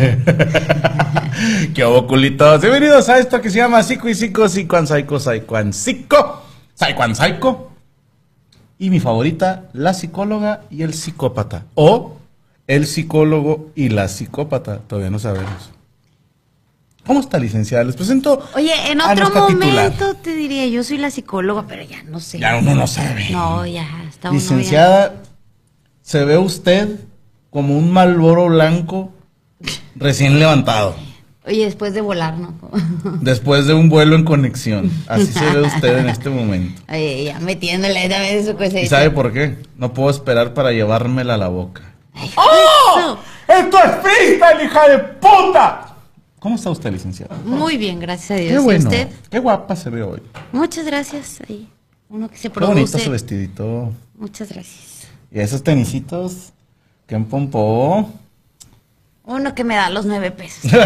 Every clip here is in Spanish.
¿Qué oculitos? Bienvenidos a esto que se llama Psico y Psico, Psicoan Psycho, Psychoan Psico, Psychoan Psycho. Y mi favorita, la psicóloga y el psicópata. O el psicólogo y la psicópata. Todavía no sabemos. ¿Cómo está, licenciada? Les presento. Oye, en a otro titular. momento te diría, yo soy la psicóloga, pero ya no sé. Ya uno no sabe. No, ya está uno Licenciada, se ve usted como un malboro blanco recién levantado. Oye, después de volar, ¿no? Después de un vuelo en conexión. Así se ve usted en este momento. Oye, ya metiéndole también su cosa. ¿Y sabe por qué? No puedo esperar para llevármela a la boca. ¡Oh! ¡Esto es freestyle, hija de puta! ¿Cómo está usted, licenciada? Muy bien, gracias a Dios. Qué ¿Y bueno. usted? Qué guapa se ve hoy. Muchas gracias. Ahí, uno que se Qué bonito produce. su vestidito. Muchas gracias. Y esos tenisitos. Qué pompó. Uno que me da los nueve pesos.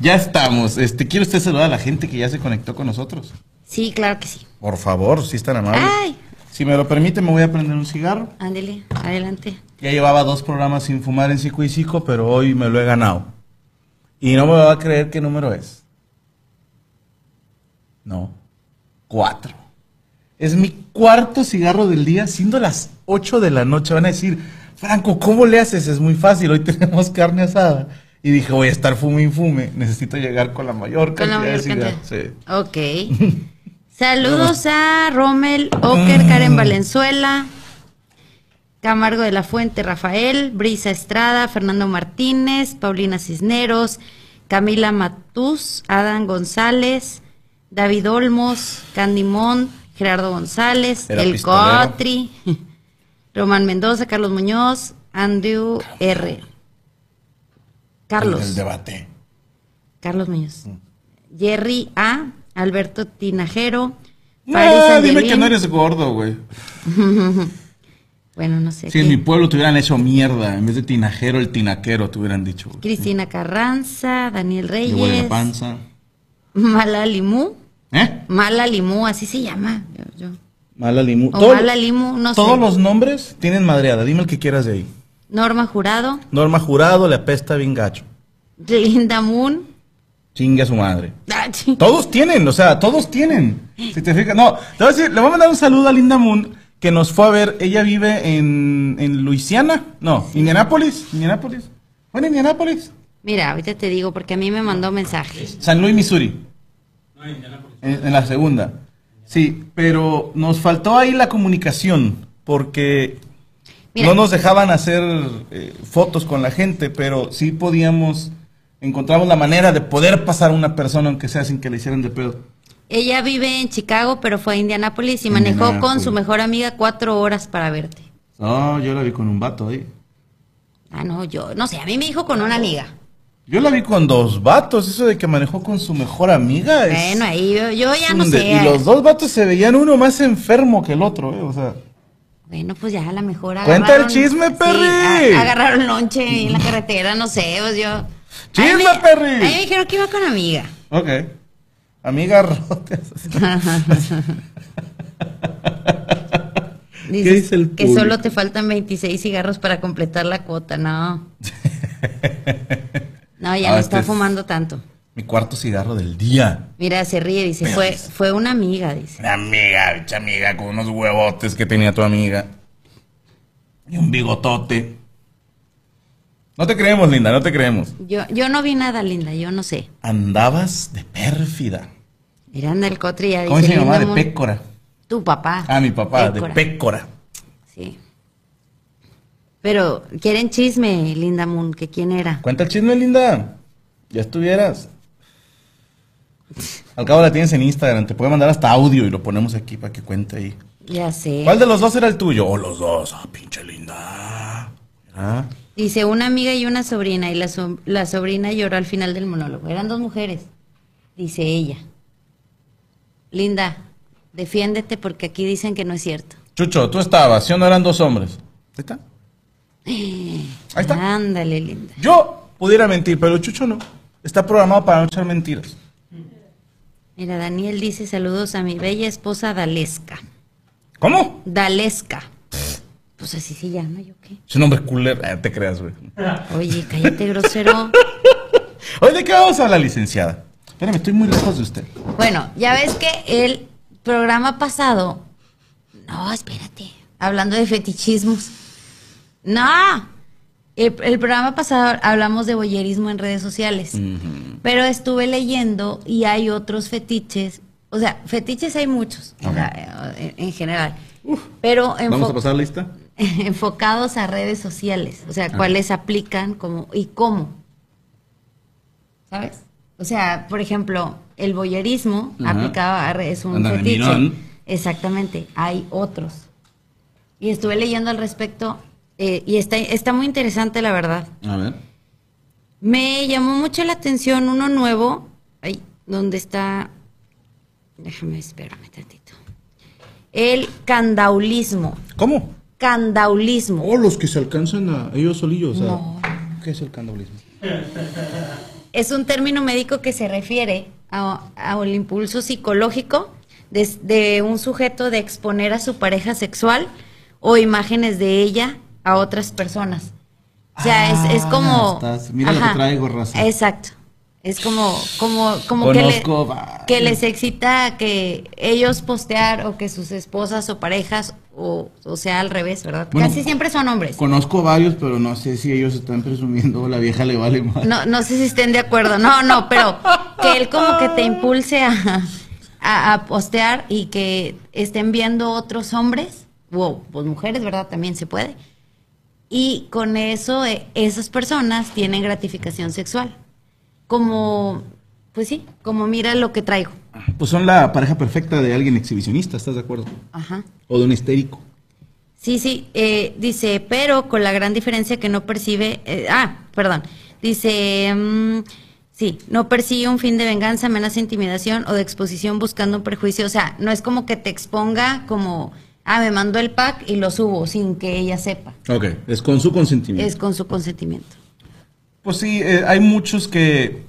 Ya estamos. Este, ¿Quiere usted saludar a la gente que ya se conectó con nosotros? Sí, claro que sí. Por favor, si es tan amable. Ay, Si me lo permite, me voy a prender un cigarro. ándele, adelante. Ya llevaba dos programas sin fumar en Psico y Psico, pero hoy me lo he ganado. Y no me va a creer qué número es. No. Cuatro. Es mi cuarto cigarro del día, siendo las ocho de la noche. Van a decir, Franco, ¿cómo le haces? Es muy fácil. Hoy tenemos carne asada. Y dije, voy a estar fume y fume. Necesito llegar con la mayor Con la cantidad mayor de cantidad. Sí. Ok. Saludos a Rommel, Oker, Karen Valenzuela, Camargo de la Fuente, Rafael, Brisa Estrada, Fernando Martínez, Paulina Cisneros, Camila Matús, Adán González, David Olmos, Candy Mont, Gerardo González, Era El pistolero. Cotri, Román Mendoza, Carlos Muñoz, Andrew R. Carlos. El, el debate. Carlos Muñoz. Jerry A. Alberto Tinajero. Paris No, dime que no eres gordo, güey. Bueno, no sé. Si en mi pueblo te hubieran hecho mierda, en vez de tinajero, el tinaquero te hubieran dicho. güey. Cristina Carranza, Daniel Reyes, panza. Mala Limú. ¿Eh? Mala Limú, así se llama. Yo, yo. Mala limu. O Todo- Mala Limú, no Todos sé. los nombres tienen madreada. Dime el que quieras de ahí. Norma Jurado, Norma Jurado le apesta bien gacho. Linda Moon. Chingue a su madre. Ah, Todos tienen, o sea, todos tienen. Si te fijas, no, te voy a decir, le voy a mandar un saludo a Linda Moon, que nos fue a ver. Ella vive en, en Luisiana, no, Indianápolis, Indianápolis. ¿Fue en Indianápolis? Mira, ahorita te digo porque a mí me mandó mensajes. San Luis, Missouri. En, en la segunda. Sí, pero nos faltó ahí la comunicación, porque Mira. no nos dejaban hacer eh, fotos con la gente, pero sí podíamos, encontramos la manera de poder pasar a una persona, aunque sea sin que le hicieran de pedo. Ella vive en Chicago, pero fue a Indianápolis y manejó con su mejor amiga cuatro horas para verte. No, yo la vi con un vato ahí. Ah, no, yo, no sé, a mí me dijo con una amiga. Yo la vi con dos vatos, eso de que manejó con su mejor amiga. es Bueno, ahí yo, yo ya no de- sé. Y los dos vatos se veían uno más enfermo que el otro, eh, o sea. Bueno, pues ya a lo mejor Cuenta el chisme, sí, Perry. a- agarraron lonche ahí en la carretera, no sé, pues yo... ¡Chisme, me- Perry! A mí me dijeron que iba con amiga. Ok. Amiga rote. Dices dice el que público? solo te faltan 26 cigarros para completar la cuota, no. No, ya Ah, no este está es- fumando tanto. Mi cuarto cigarro del día. Mira, se ríe, dice, fue, fue una amiga, dice. Una amiga, bicha amiga, con unos huevotes que tenía tu amiga. Y un bigotote. No te creemos, linda, no te creemos. Yo, yo no vi nada, linda, yo no sé. Andabas de pérfida. Mira, anda el cotri ya ¿Cómo dice mamá? Linda De pécora. Tu papá. Ah, mi papá, Pécora. de pécora. Sí. Pero, ¿quieren chisme, Linda Moon? ¿Que quién era? Cuenta el chisme, linda. Ya estuvieras. Al cabo la tienes en Instagram, te puede mandar hasta audio y lo ponemos aquí para que cuente ahí. Ya sé. ¿Cuál de los dos era el tuyo? Oh, los dos. Ah, pinche linda. Ah. Dice una amiga y una sobrina, y la, so- la sobrina lloró al final del monólogo. Eran dos mujeres. Dice ella. Linda, defiéndete porque aquí dicen que no es cierto. Chucho, tú estabas, ¿sí o no eran dos hombres? Está. Ahí está. Ándale, linda. Yo pudiera mentir, pero Chucho no. Está programado para no echar mentiras. Mira, Daniel dice saludos a mi bella esposa Dalesca. ¿Cómo? Dalesca. Pues así se llama, ¿yo qué? Es un nombre cooler. Eh, te creas, güey. Oye, cállate, grosero. Hoy de qué vamos a hablar, licenciada. Espérame, estoy muy lejos de usted. Bueno, ya ves que el programa pasado. No, espérate. Hablando de fetichismos. No. El, el programa pasado hablamos de boyerismo en redes sociales. Pero estuve leyendo y hay otros fetiches. O sea, fetiches hay muchos o sea, en, en general. Pero Vamos a enfo- pasar lista. enfocados a redes sociales. O sea, cuáles aplican como, y cómo. ¿Sabes? O sea, por ejemplo, el boyerismo aplicado a redes es un Anda fetiche. Exactamente, hay otros. Y estuve leyendo al respecto eh, y está, está muy interesante, la verdad. A ver. Me llamó mucho la atención uno nuevo, ay, donde está, déjame, espérame tantito. El candaulismo. ¿Cómo? Candaulismo. Oh, los que se alcanzan a ellos solillos. No. ¿Qué es el candaulismo? Es un término médico que se refiere a- al impulso psicológico de, de un sujeto de exponer a su pareja sexual o imágenes de ella a otras personas. O sea, es, es Ah, como... estás- mira lo que traigo, raza. Exacto. Es como, como, como que, le- que les excita que ellos postear o que sus esposas o parejas, o, o sea, al revés, ¿verdad? Bueno, Casi siempre son hombres. Conozco varios, pero no sé si ellos están presumiendo o la vieja le vale más. No, no sé si estén de acuerdo. No, no, pero que él como que te impulse a, a, a postear y que estén viendo otros hombres, o pues mujeres, ¿verdad? También se puede. Y con eso, eh, esas personas tienen gratificación sexual. Como, pues sí, como mira lo que traigo. Pues son la pareja perfecta de alguien exhibicionista, ¿estás de acuerdo? Ajá. O de un histérico. Sí, sí, eh, dice, pero con la gran diferencia que no percibe, eh, ah, perdón, dice, mm, sí, no persigue un fin de venganza, amenaza, intimidación o de exposición buscando un perjuicio, o sea, no es como que te exponga como, ah, me mandó el pack y lo subo sin que ella sepa, Ok, es con su consentimiento. es con su consentimiento. Pues sí, eh, hay muchos que...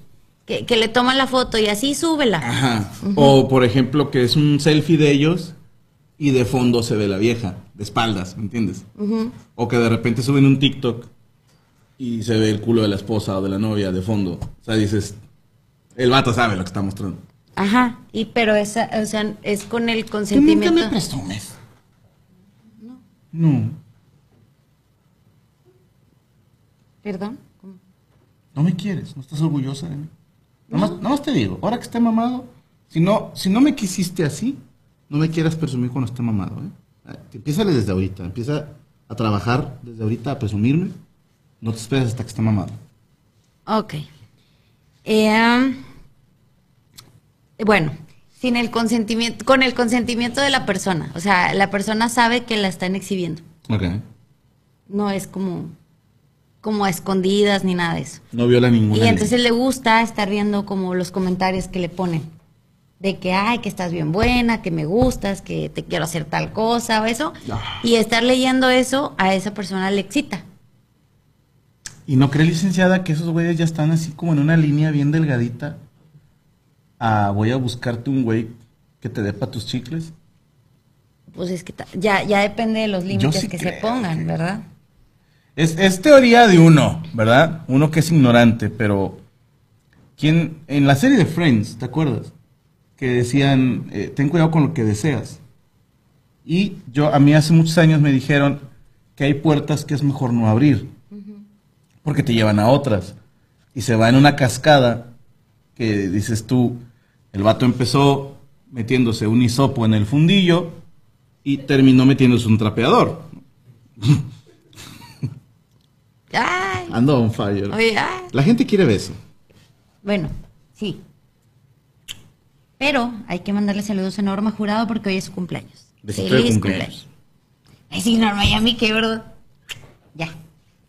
Que, que le toman la foto y así súbela. Ajá. O por ejemplo que es un selfie de ellos y de fondo se ve la vieja, de espaldas, ¿me entiendes? O que de repente suben un TikTok y se ve el culo de la esposa o de la novia de fondo. O sea, dices, el vato sabe lo que está mostrando. Ajá, y pero esa, o sea, es con el ¿Tú nunca consentimiento. me presumes? No. Perdón. ¿Cómo? No me quieres, no estás orgullosa de mí. Nada más, nada más te digo, ahora que esté mamado, si no, si no me quisiste así, no me quieras presumir cuando esté mamado. ¿eh? Empieza desde ahorita, empieza a trabajar desde ahorita a presumirme. No te esperes hasta que esté mamado. Ok. Eh, bueno, sin el consentimiento, con el consentimiento de la persona. O sea, la persona sabe que la están exhibiendo. Ok. No es como, como a escondidas ni nada de eso. No viola ninguna Y ley. entonces le gusta estar viendo como los comentarios que le ponen. De que, ay, que estás bien buena, que me gustas, que te quiero hacer tal cosa o eso. Ah. Y estar leyendo eso a esa persona le excita. ¿Y no cree, licenciada, que esos güeyes ya están así como en una línea bien delgadita? Ah, voy a buscarte un güey que te dé para tus chicles. Pues es que ya, ya depende de los límites sí que se pongan, que- ¿verdad? Es, es teoría de uno, ¿verdad? Uno que es ignorante, pero ¿quién en la serie de Friends, ¿te acuerdas? Que decían, eh, ten cuidado con lo que deseas. Y yo, a mí hace muchos años me dijeron que hay puertas que es mejor no abrir, porque te llevan a otras. Y se va en una cascada que dices tú, el vato empezó metiéndose un hisopo en el fundillo y terminó metiéndose un trapeador. Ay, Ando on fire. oye, ay. La gente quiere beso. Bueno, sí. Pero hay que mandarle saludos a Norma Jurado porque hoy es su cumpleaños. Besito de cumpleaños. Ay, sí, Norma, ya qué, ¿verdad? Ya.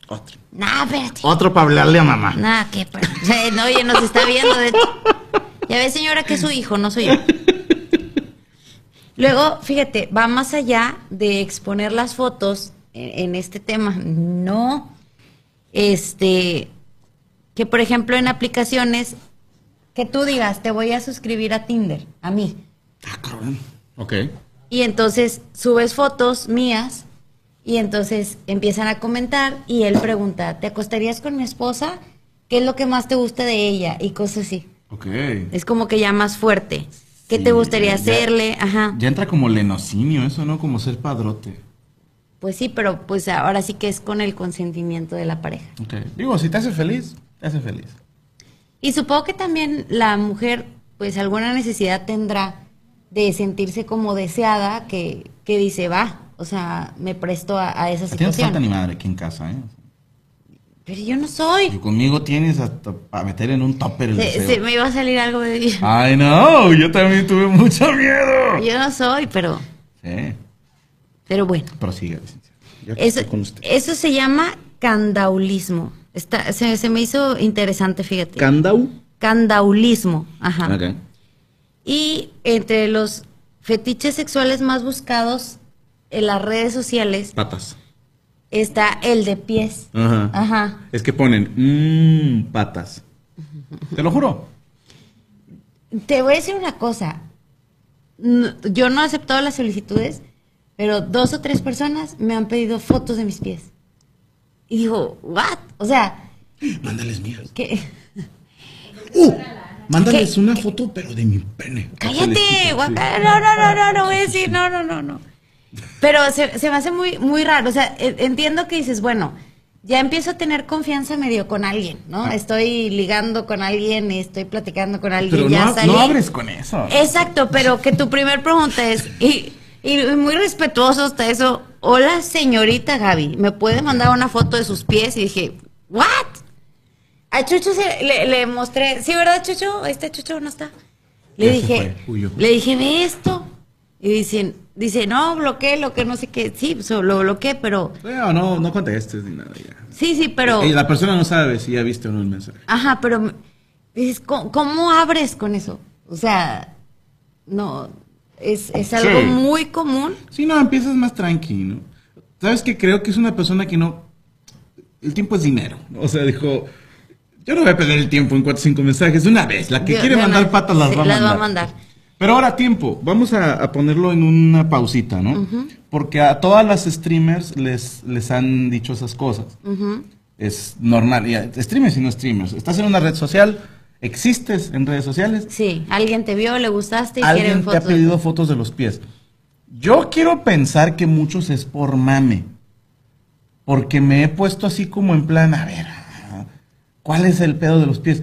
Otro. Nah, espérate. Otro para hablarle a mamá. Nah, Eh, No, oye, nos está viendo. de- Ya ve, señora, que es su hijo, no soy yo. Luego, fíjate, va más allá de exponer las fotos en, en este tema. No. Este. Que por ejemplo en aplicaciones. Que tú digas, te voy a suscribir a Tinder, a mí. Ah, cabrón. Ok. Y entonces subes fotos mías Y entonces empiezan a comentar y él pregunta, ¿te acostarías con mi esposa? ¿Qué es lo que más te gusta de ella? Y cosas así. Ok. Es como que ya más fuerte. ¿Qué Sí, te gustaría ya- hacerle? Ajá. Ya entra como lenocinio eso, ¿no? Como ser padrote. Pues sí, pero pues ahora sí que es con el consentimiento de la pareja. Ok. Digo, si te hace feliz, te hace feliz. Y supongo que también la mujer, pues alguna necesidad tendrá de sentirse como deseada, que, que dice, va, o sea, me presto a, a esa A ti no te falta situación. ni madre aquí en casa, ¿eh? Pero yo no soy. Y conmigo tienes hasta para meter en un topper el Se, deseo. se me iba a salir algo de Ay, no, yo también tuve mucho miedo. Yo no soy, pero, Sí, pero bueno. prosiga, licenciado. Yo aquí Eso, con usted. eso se llama candaulismo. Está, se, se me hizo interesante, fíjate. ¿Candau? Candaulismo, ajá. Y entre los fetiches sexuales más buscados en las redes sociales Patas. Está el de pies. Ajá. Ajá. Es que ponen, mmm, patas. Te lo juro. Te voy a decir una cosa. No- yo no he aceptado las solicitudes, pero dos o tres personas me han pedido fotos de mis pies. Y digo, ¿what? O sea, Mándales mías. que Uh, mándales ¿Qué? una foto, pero de mi pene. cállate, guaca. No, no, no, no, no voy a decir, no, no, no, no. Pero se, se me hace muy, muy raro. O sea, e- entiendo que dices, bueno, ya empiezo a tener confianza medio con alguien, ¿no? Ah. Estoy ligando con alguien y estoy platicando con alguien. Pero ya no, salí. no abres con eso. Exacto, pero que tu primer pregunta es, y, y muy respetuoso hasta eso, hola señorita Gaby, ¿me puede mandar una foto de sus pies? Y dije, ¿what? A Chucho se- le, le mostré, ¿sí verdad Chucho? Está Chucho, ¿no está? Le Ya dije, le dije, ve esto. Y dicen, dice, no, bloqueé lo que no sé qué, sí, lo bloqueé, pero, No, no, no contestes ni nada ya. sí, sí, pero... Eh, la persona no sabe si ya viste o no el mensaje. Ajá, pero dices, ¿cómo, cómo abres con eso? O sea, no, es, es algo Sí. muy común. Sí, no, empiezas más tranqui, ¿no? ¿Sabes que Creo que es una persona que no... El tiempo es dinero. O sea, dijo... Yo no voy a perder el tiempo en cuatro o cinco mensajes. De una vez. La que quiere mandar patas las sí, va a las mandar. va a mandar. Pero ahora tiempo. Vamos a, a ponerlo en una pausita, ¿no? Porque a todas las streamers les, les han dicho esas cosas. Es normal. Ya, streamers y no streamers. Estás en una red social, existes en redes sociales, Sí, alguien te vio, le gustaste y quieren alguien te fotos. ha pedido fotos de los pies. Yo quiero pensar que muchos es por mame. Porque me he puesto así como en plan, a ver, ¿cuál es el pedo de los pies?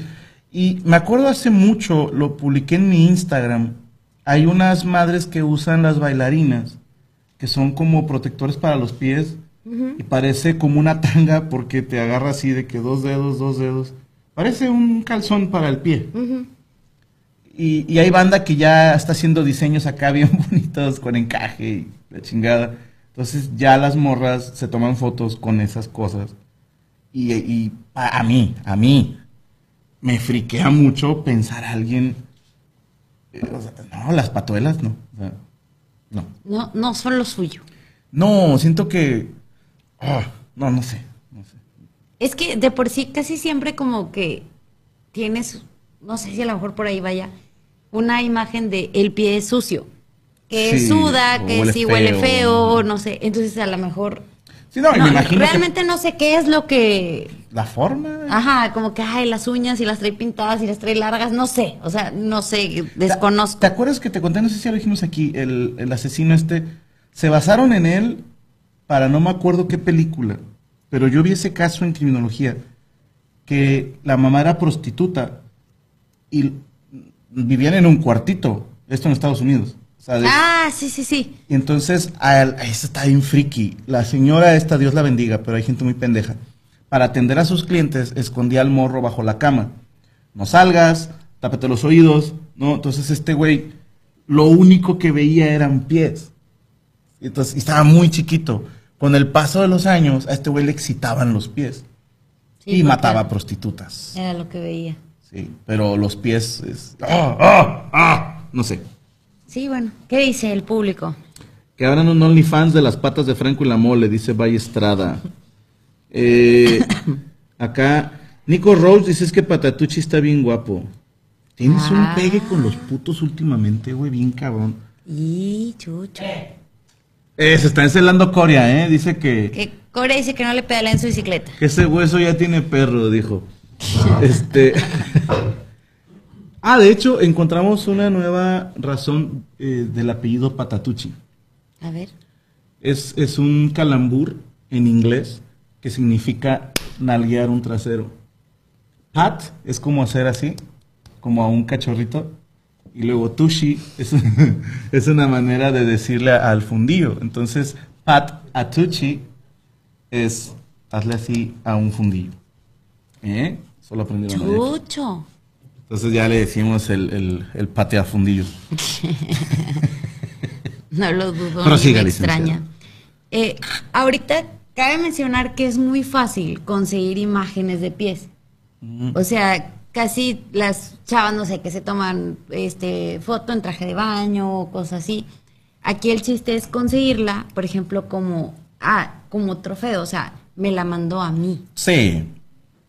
Y me acuerdo hace mucho, lo publiqué en mi Instagram. Hay unas madres que usan las bailarinas, que son como protectores para los pies. Y parece como una tanga porque te agarra así de que dos dedos, dos dedos. Parece un calzón para el pie. Y, y hay banda que ya está haciendo diseños acá bien bonitos con encaje y la chingada. Entonces ya las morras se toman fotos con esas cosas. Y, y a, a mí, a mí, me friquea mucho pensar a alguien... o sea, no, las patuelas no. o sea, no. No, no son lo suyo. No, siento que... ah, no, no sé. No sé. Es que de por sí casi siempre como que tienes, no sé si a lo mejor por ahí vaya, una imagen de el pie sucio. Que Sí, suda, que sí huele feo, no sé. Entonces a lo mejor... Sí, no, me imagino que realmente no sé qué es lo que... la forma... Ajá, como que, ay, las uñas y las trae pintadas y las trae largas, no sé. O sea, no sé, desconozco. ¿Te acuerdas que te conté? No sé si ya lo dijimos aquí. El, el asesino este. Se basaron en él para no me acuerdo qué película. Pero yo vi ese caso en criminología. Que la mamá era prostituta. Y vivían en un cuartito. Esto en Estados Unidos. Ah, sí, sí, sí. y entonces, a él- a eso está bien friki. La señora esta, Dios la bendiga, pero hay gente muy pendeja. Para atender a sus clientes, escondía al morro bajo la cama. No salgas, tápate los oídos, ¿no? Entonces este güey, lo único que veía eran pies. Y Entonces, y estaba muy chiquito. Con el paso de los años, a este güey le excitaban los pies. Sí, y mataba a prostitutas. Era lo que veía. Sí, pero los pies es... ¡Ah, ah, ah! No sé. Sí, bueno. ¿Qué dice el público? Que abran un OnlyFans de las patas de Franco y la mole, dice Valle Estrada. Eh, acá, Nico Rose dice es que Patatucci está bien guapo. Tienes Ah. un pegue con los putos últimamente, güey, bien cabrón. Y chucho. Eh, se está encelando Corea, ¿eh? Dice que, Que Corea dice que no le pedala en su bicicleta. que ese hueso ya tiene perro, dijo. Este. Ah, de hecho, encontramos una nueva razón eh, del apellido Patatucci. A ver. Es, es un calambur en inglés que significa nalguear un trasero. Pat es como hacer así, como a un cachorrito. Y luego tushi es, es una manera de decirle al fundillo. Entonces, pat a tuchi es hazle así a un fundillo. ¿Eh? Solo aprendieron. Chucho. Entonces ya le decimos el, el, el patea fundillo. No lo dudo, Prosiga, ni me extraña. Eh, ahorita cabe mencionar que es muy fácil conseguir imágenes de pies. O sea, casi las chavas, no sé, que se toman este foto en traje de baño o cosas así. Aquí el chiste es conseguirla, por ejemplo, como ah, como trofeo, o sea, me la mandó a mí. Sí,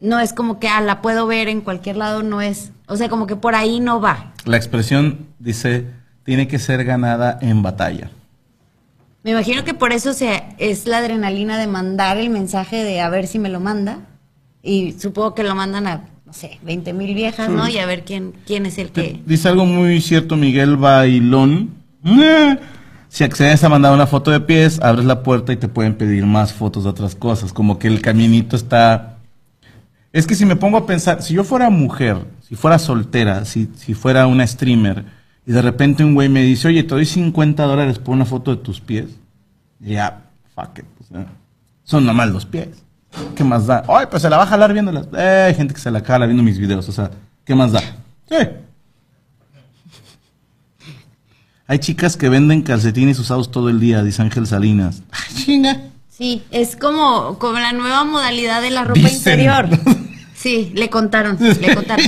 No es como que ah, la puedo ver en cualquier lado, no es, o sea, como que por ahí no va. la expresión dice, tiene que ser ganada en batalla. Me imagino que por eso se, es la adrenalina de mandar el mensaje de a ver si me lo manda. Y supongo que lo mandan a, no sé, 20 mil viejas, ¿no? Y a ver quién, quién es el que... Dice algo muy cierto Miguel Bailón. Si accedes a mandar una foto de pies, abres la puerta y te pueden pedir más fotos de otras cosas. Como que el caminito está... Es que si me pongo a pensar, si yo fuera mujer, si fuera soltera, si, si fuera una streamer, y de repente un güey me dice, oye, te doy 50 dólares por una foto de tus pies, ya, fuck it. o sea, son nomás los pies. ¿Qué más da? Ay, pues se la va a jalar viéndolas. Eh, hay gente que se la jala viendo mis videos, o sea, ¿qué más da? Sí. Hay chicas que venden calcetines usados todo el día, dice Ángel Salinas. Ay, chinga. Sí, es como, como la nueva modalidad de la ropa Dicen. interior. Sí, le contaron, le contaron.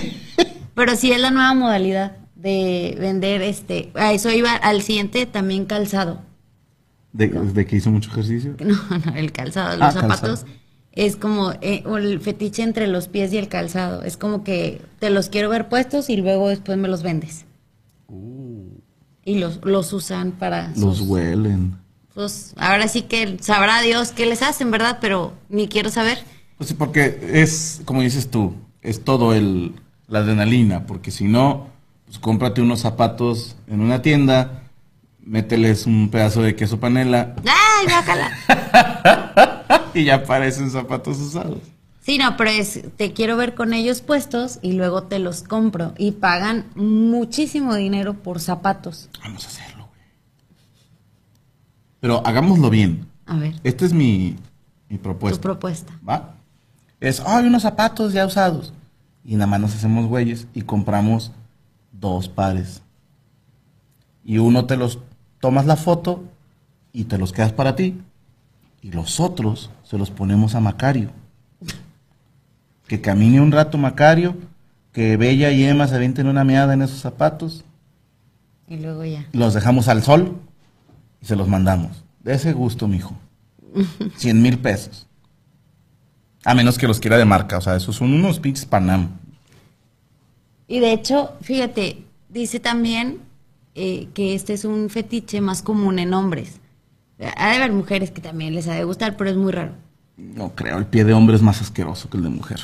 Pero sí es la nueva modalidad de vender este... A eso iba al siguiente también calzado. ¿De, de que hizo mucho ejercicio? No, no, el calzado, los Ah, zapatos. calzado. Es como eh, el fetiche entre los pies y el calzado. Es como que te los quiero ver puestos y luego después me los vendes. Y los, los usan para... Los sus- huelen. pues, ahora sí que sabrá Dios qué les hacen, ¿verdad? Pero ni quiero saber. Pues sí, porque es, como dices tú, es todo el, la adrenalina, porque si no, pues cómprate unos zapatos en una tienda, mételes un pedazo de queso panela ¡Ay, bájala! y ya parecen zapatos usados. Sí, no, pero es, te quiero ver con ellos puestos y luego te los compro. Y pagan muchísimo dinero por zapatos. Vamos a hacerlo, güey. Pero hagámoslo bien. A ver, Esta es mi, mi tu propuesta. propuesta. ¿Va? Es, hay unos zapatos ya usados. Y nada más nos hacemos güeyes y compramos dos pares. Y uno te los tomas la foto y te los quedas para ti. Y los otros se los ponemos a Macario. Que camine un rato Macario, que Bella y Emma se avienten una meada en esos zapatos. Y luego ya. Los dejamos al sol y se los mandamos. De ese gusto, mijo. Cien mil pesos. A menos que los quiera de marca. O sea, esos son unos pinches Panam. Y de hecho, fíjate, dice también eh, que este es un fetiche más común en hombres. Ha de haber mujeres que también les ha de gustar, pero es muy raro. No creo, el pie de hombre es más asqueroso que el de mujer.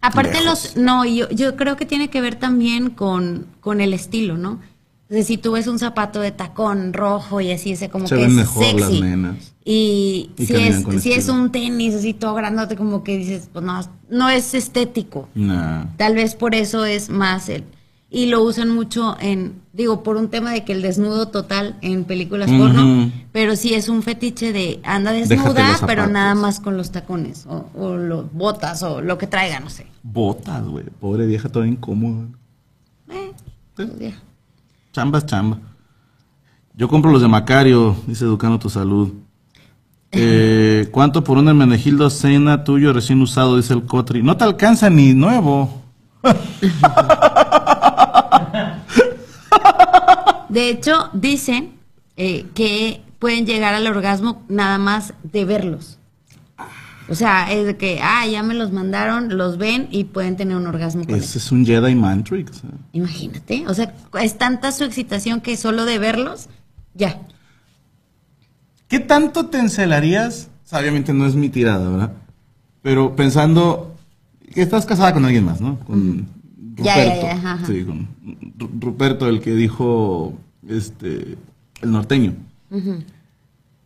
Aparte Lejos. los, no, yo, yo creo que tiene que ver también con, con el estilo, ¿no? Si tú ves un zapato de tacón rojo y así, ese como Se que ven es mejor las sexy. nenas. Y, Y si, es, si un tenis así todo grandote, como que dices, pues no, no es estético. Nah. Tal vez por eso es más el... Y lo usan mucho en, digo, por un tema de que el desnudo total en películas porno, pero sí es un fetiche de anda desnuda, pero nada más con los tacones o, o los botas o lo que traiga, no sé. Botas, güey. Pobre vieja, toda incómoda. Eh, pues ya. Chamba es chamba. Yo compro los de Macario, dice Educando tu Salud. Eh, ¿Cuánto por un Hermenegildo Cena tuyo recién usado? Dice el Cotri. No te alcanza ni nuevo. De hecho, dicen eh, que pueden llegar al orgasmo nada más de verlos. O sea, es de que, ah, ya me los mandaron, los ven y pueden tener un orgasmo con Ese es un Jedi Mantrix. eh. Imagínate. O sea, es tanta su excitación que solo de verlos, ya. ¿Qué tanto te encelarías? Obviamente no es mi tirada, ¿verdad? Pero pensando que estás casada con alguien más, ¿no? Con Ya, ya, Ruperto. ya, ajá, ajá. Sí, con Ru- Ruperto, el que dijo este el norteño.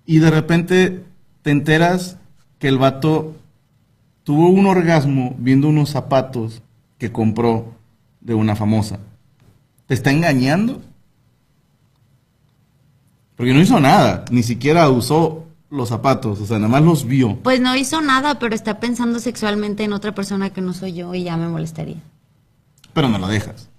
Y de repente te enteras que el vato tuvo un orgasmo viendo unos zapatos que compró de una famosa. ¿Te está engañando? Porque no hizo nada, ni siquiera usó los zapatos, o sea, nada más los vio. Pues no hizo nada, pero está pensando sexualmente en otra persona que no soy yo y ya me molestaría. Pero no lo dejas.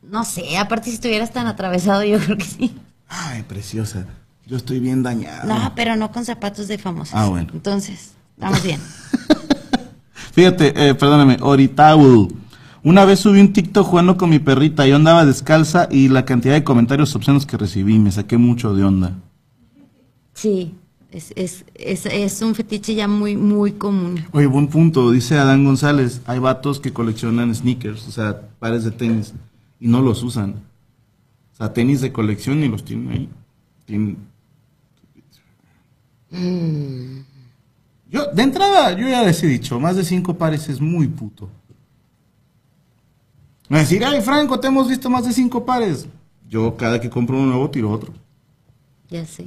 No sé, aparte si estuvieras tan atravesado, yo creo que sí. Ay, preciosa, yo estoy bien dañado. No, pero no con zapatos de famosos. Ah, bueno. Entonces, estamos bien. Fíjate, eh, perdóname, Oritaul. Una vez subí un TikTok jugando con mi perrita. Yo andaba descalza y la cantidad de comentarios obscenos que recibí me saqué mucho de onda. Sí, es, es, es, es un fetiche ya muy, muy común. Oye, buen punto. Dice Adán González. Hay vatos que coleccionan sneakers, o sea, pares de tenis, y no los usan. O sea, tenis de colección y los tienen ahí. Tienen- Yo, de entrada, yo ya les he dicho, más de cinco pares es muy puto. Me decir, ay, Franco, te hemos visto más de cinco pares. Yo, cada que compro uno nuevo, tiro otro. Ya sé.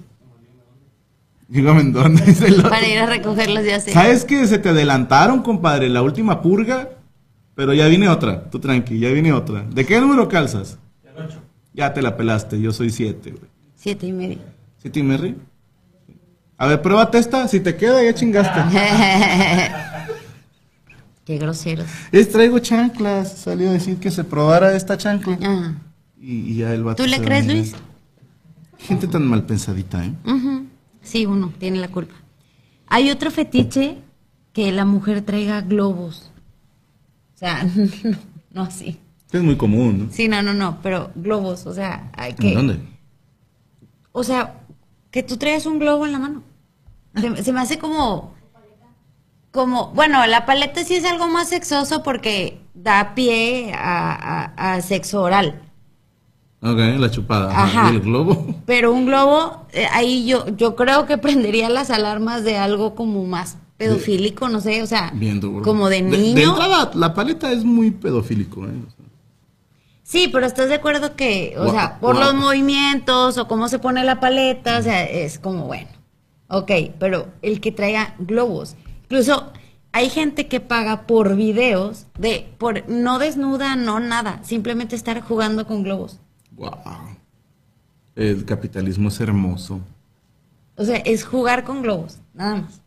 Dígame en dónde dice el otro. Para ir a recogerlos, ya sé. ¿Sabes que se te adelantaron, compadre? La última purga. Pero ya viene otra. Tú tranqui, ya viene otra. ¿De qué número calzas? Ya te la pelaste. Yo soy siete, güey. Siete y medio. ¿Siete y Merry? A ver, pruébate esta. Si te queda, ya chingaste. Qué groseros. Es traigo chanclas. Salió a decir que se probara esta chancla. Ah. Y, y ya el vato ¿Tú le crees, venía. Luis? Gente tan mal pensadita, ¿eh? Sí, uno tiene la culpa. Hay otro fetiche que la mujer traiga globos. O sea, no, no así. Es muy común, ¿no? Sí, no, no, no, pero globos, o sea, hay que... ¿En dónde? O sea, que tú traigas un globo en la mano. Se, se me hace como... Como, bueno, la paleta sí es algo más sexoso porque da pie a, a- a sexo oral. Ok, la chupada. Ajá. ¿Y el globo? Pero un globo, eh, ahí yo, yo creo que prendería las alarmas de algo como más pedofílico, no sé, o sea, Bien duro. como de De, niño. entrada, la paleta es muy pedofílico, ¿eh? O sea, Sí, pero estás de acuerdo que, o sea, por los movimientos o cómo se pone la paleta, o sea, es como bueno. Ok, pero el que traiga globos. Incluso hay gente que paga por videos de, por no desnuda, no nada, simplemente estar jugando con globos. Wow. El capitalismo es hermoso. O sea, es jugar con globos, nada más.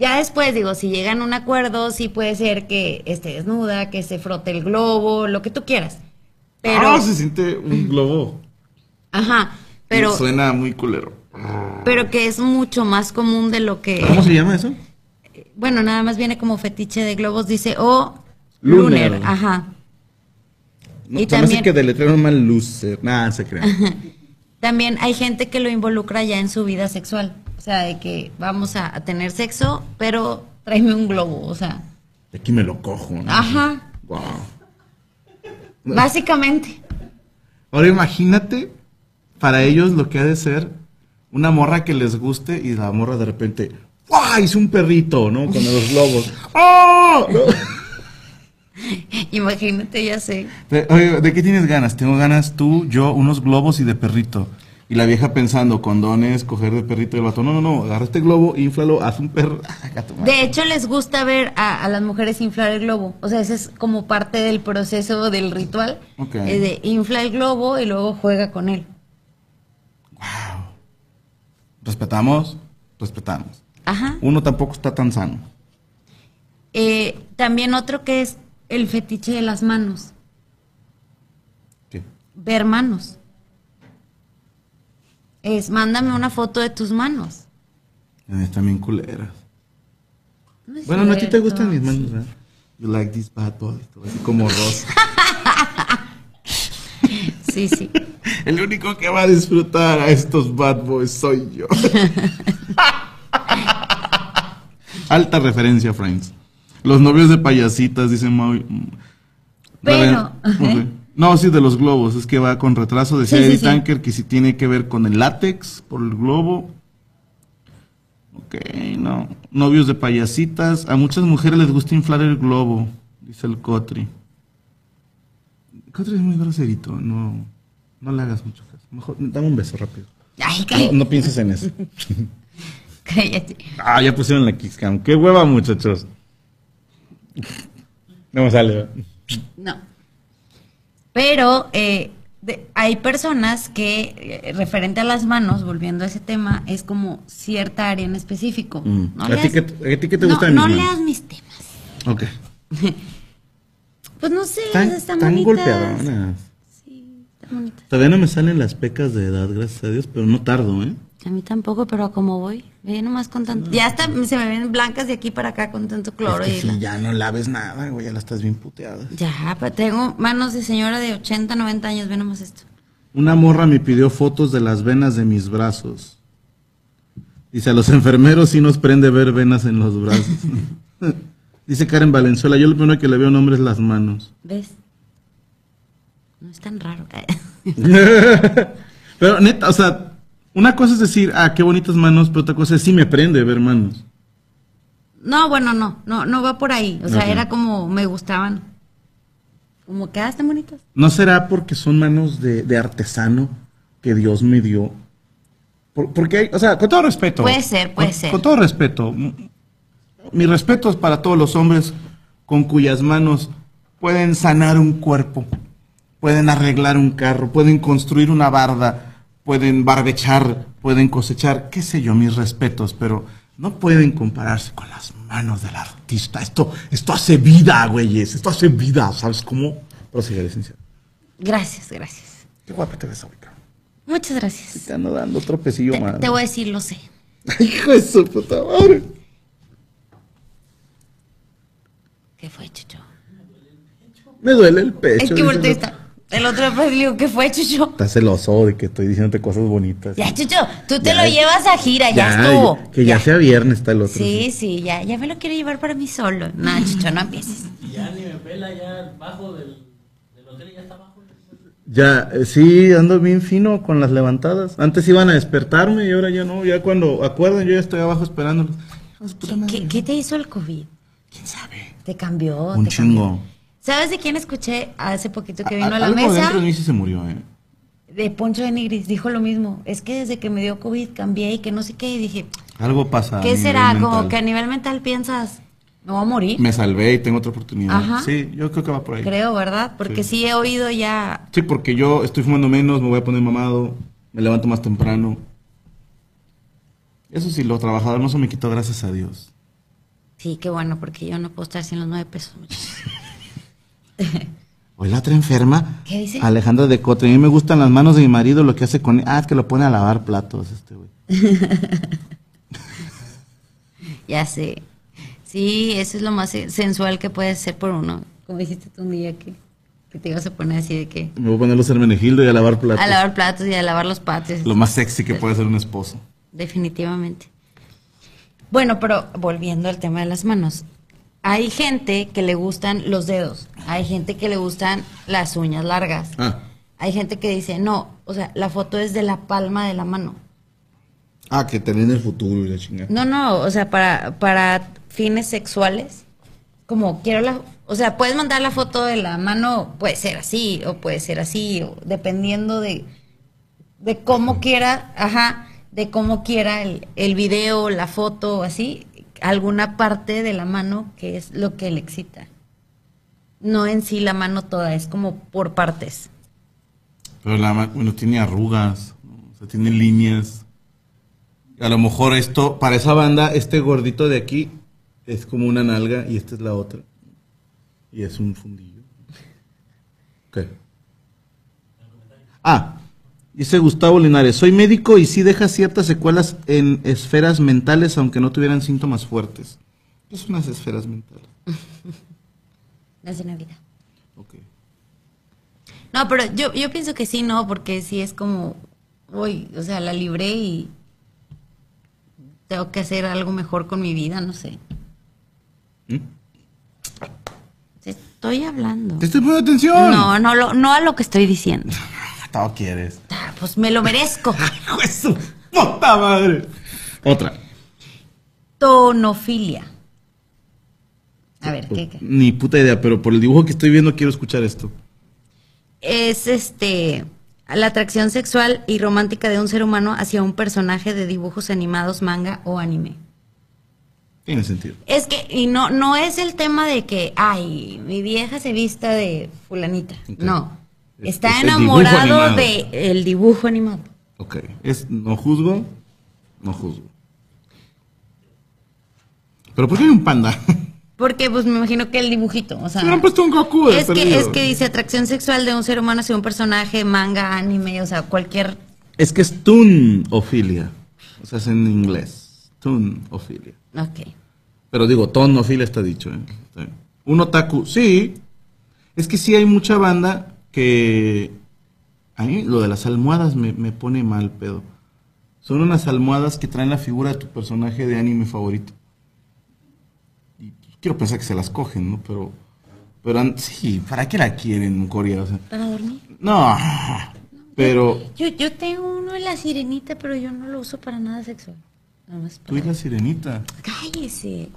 Ya después, digo, si llegan a un acuerdo, sí puede ser que esté desnuda, que se frote el globo, lo que tú quieras. Pero, Ah, se siente un globo. ajá, pero, Suena muy culero. pero que es mucho más común de lo que, ¿Cómo se llama eso? bueno, nada más viene como fetiche de globos, dice, o Lunar. lunar, ajá. No, Y se me hace también- que deletrearon mal loser. Nada, se crea. También hay gente que lo involucra ya en su vida sexual, o sea, de que vamos a, a tener sexo, pero tráeme un globo, o sea, De aquí me lo cojo. ¿no? ajá, Wow. básicamente. Ahora imagínate para ellos lo que ha de ser una morra que les guste y la morra de repente, ¡guau! Hizo un perrito, ¿no? Con los globos. ¡Oh! ¿No? Imagínate, ya sé. Oye, ¿de qué tienes ganas? Tengo ganas tú, yo, unos globos y de perrito. Y la vieja pensando, condones, coger de perrito y el vato. No, no, no, agarra este globo, inflalo, haz un perro. De hecho, les gusta ver a, a las mujeres inflar el globo. O sea, ese es como parte del proceso del ritual. Ok. eh, de infla el globo y luego juega con él. Respetamos, respetamos. Ajá. Uno tampoco está tan sano. Eh, también otro que es el fetiche de las manos. ¿Qué? Ver manos. Es, mándame una foto de tus manos. Están bien culeras. No es Bueno, no a ti te gustan mis manos, ¿verdad? You like these bad boys, todo así como rosa. Sí, sí. El único que va a disfrutar a estos bad boys soy yo. Alta referencia, Friends. Los novios de payasitas, dice Maui. Pero- Reven- Ok. No, sí, de los globos. Es que va con retraso. Decía Sí, sí, Eddie sí. Tanker que si tiene que ver con el látex por el globo. Ok, no. Novios de payasitas. A muchas mujeres les gusta inflar el globo, dice el Cotri. El Cotri es muy groserito. No, no le hagas mucho caso. Mejor, dame un beso rápido. Ay, No, no pienses en eso. cállate. Ah, ya pusieron la Kisscam. Qué hueva, muchachos. No me sale. No. Pero eh, de- hay personas que, eh, referente a las manos, volviendo a ese tema, es como cierta área en específico. Mm. No ¿A, leas- ti qué, ¿A ti qué te no, gusta no mis leas manos? mis temas. Ok. Pues no sé, Están, están, están. Sí, están bonitas. Todavía no me salen las pecas de edad, gracias a Dios, pero no tardo, ¿eh? A mí tampoco, pero a como voy, ve nomás con tanto. Ya hasta se me ven blancas de aquí para acá con tanto cloro. es que y si la- ya no laves nada, güey, ya la estás bien puteada. Ya, pero tengo manos de señora de 80, 90 años, ve nomás esto. Una morra me pidió fotos de las venas de mis brazos. Dice, a los enfermeros sí nos prende ver venas en los brazos. Dice Karen Valenzuela, yo lo primero que le veo a un hombre es las manos. ¿Ves? No es tan raro. Pero neta, o sea, una cosa es decir, ah, qué bonitas manos, pero otra cosa es sí me prende ver manos. No, bueno, no, no, no va por ahí. O sea, era como me gustaban. Como que ah, bonitas. ¿No será porque son manos de, de artesano que Dios me dio? Por- porque hay, o sea, con todo respeto. Puede ser, puede con- ser. Con todo respeto. m- Mi respeto es para todos los hombres con cuyas manos pueden sanar un cuerpo, pueden arreglar un carro, pueden construir una barda, pueden barbechar, pueden cosechar, qué sé yo, mis respetos, pero no pueden compararse con las manos del artista. Esto, esto hace vida, güeyes, esto hace vida, ¿sabes cómo? Prosigue, licenciado. Gracias, gracias. Qué guapa te ves ahorita. Muchas gracias. Te ando dando tropecillo Te, más. te voy a decir, lo sé. Hijo de su puta madre. ¿Qué fue, Chucho? Me duele el pecho. Es que volteé esta. El otro día le digo, ¿qué fue, Chucho? Estás celoso de que estoy diciéndote cosas bonitas. Ya, Chucho, tú te Ya, lo llevas a gira, ya, estuvo. Que ya, sea viernes está el otro. Sí, sí, ya, ya me lo quiero llevar para mí solo. No, Chucho, no empieces. Ya ni me pela, ya bajo del, del hotel, ya está abajo. Ya, eh, sí, ando bien fino con las levantadas. Antes iban a despertarme y ahora ya no. Ya cuando acuerdan, yo ya estoy abajo esperándolos. ¿Qué, qué te hizo el COVID? ¿Quién sabe? Te cambió. Un te chingo. cambió. ¿Sabes de quién escuché hace poquito que A- vino a la algo mesa? dentro de mí sí se murió, ¿eh? De Poncho de Nigris, dijo lo mismo. Es que desde que me dio COVID cambié y que no sé qué. Y dije, Algo pasa. ¿qué será? mental. Como que a nivel mental piensas, me voy a morir. Me salvé y tengo otra oportunidad. Ajá. Sí, yo creo que va por ahí. Creo, ¿verdad? Porque sí. he oído ya. Sí, porque yo estoy fumando menos, me voy a poner mamado, me levanto más temprano. Eso sí, lo trabajador no se me quitó, gracias a Dios. Sí, qué bueno, porque yo no puedo estar sin los nueve pesos. Hoy la otra enferma, ¿Qué dice? Alejandra de Cotre. A mí me gustan las manos de mi marido, lo que hace con... Ah, es que lo pone a lavar platos este güey. Ya sé. Sí, eso es lo más se- sensual que puede ser por uno. Como dijiste tú un día que, que te ibas a poner así de que Me voy a poner los Hermenegildo y a lavar platos. a lavar platos y a lavar los patios. Lo más sexy que puede ser un esposo. Definitivamente. Bueno, pero volviendo al tema de las manos. Hay gente que le gustan los dedos. Hay gente que le gustan las uñas largas. Ah, Hay gente que dice, no, o sea, la foto es de la palma de la mano. ah que ven el futuro y la chingada. No, no, o sea, para, para fines sexuales, como quiero la, o sea, puedes mandar la foto de la mano, puede ser así, o puede ser así, o dependiendo de, de cómo quiera, ajá, de cómo quiera el, el video, la foto, o así, alguna parte de la mano que es lo que le excita. No en sí la mano toda, es como por partes. Pero la ma- bueno, tiene arrugas, tiene líneas. A lo mejor esto, para esa banda, este gordito de aquí es como una nalga y esta es la otra. Y es un fundillo. ¿Qué? Ah, dice Gustavo Linares, soy médico y sí deja ciertas secuelas en esferas mentales aunque no tuvieran síntomas fuertes. ¿Qué son las esferas mentales? Las de Navidad. Ok. No, pero yo, yo pienso que sí, no, porque sí es como, uy, o sea, la libré y tengo que hacer algo mejor con mi vida, no sé. ¿Mm? Estoy hablando. Te estoy poniendo atención. No, no, lo- no a lo que estoy diciendo. Todo quieres. Ah, Pues me lo merezco. Hijo de su puta madre. Otra. Tonofilia. A ver, ¿qué, qué? Ni puta idea, pero por el dibujo que estoy viendo quiero escuchar esto. Es este la atracción sexual y romántica de un ser humano hacia un personaje de dibujos animados, manga o anime. Tiene sentido. Es que, y no, no es el tema de que, ay, mi vieja se vista de fulanita. Ok. No. Es- Está es enamorado animado. de el dibujo animado. Ok. Es, no juzgo. No juzgo. Pero ¿por qué hay un panda? Porque, pues, me imagino que el dibujito, o sea... Puesto un Goku es que, es que dice atracción sexual de un ser humano hacia un personaje, manga, anime, o sea, cualquier... Es que es tunofilia. O sea, es en inglés. Tunofilia. Ok. Pero digo, tonofilia está dicho. ¿eh? Está bien. Un otaku, sí. Es que sí hay mucha banda que... A mí lo de las almohadas me, me pone mal, pedo. Son unas almohadas que traen la figura de tu personaje de anime favorito. Y quiero pensar que se las cogen, ¿no? Pero... Pero sí, ¿para qué la quieren en Corea? O sea, ¿Para dormir? no, pero... Yo, yo tengo uno de la sirenita, pero yo no lo uso para nada sexual. Nada más Tú y para... la sirenita. Cállese.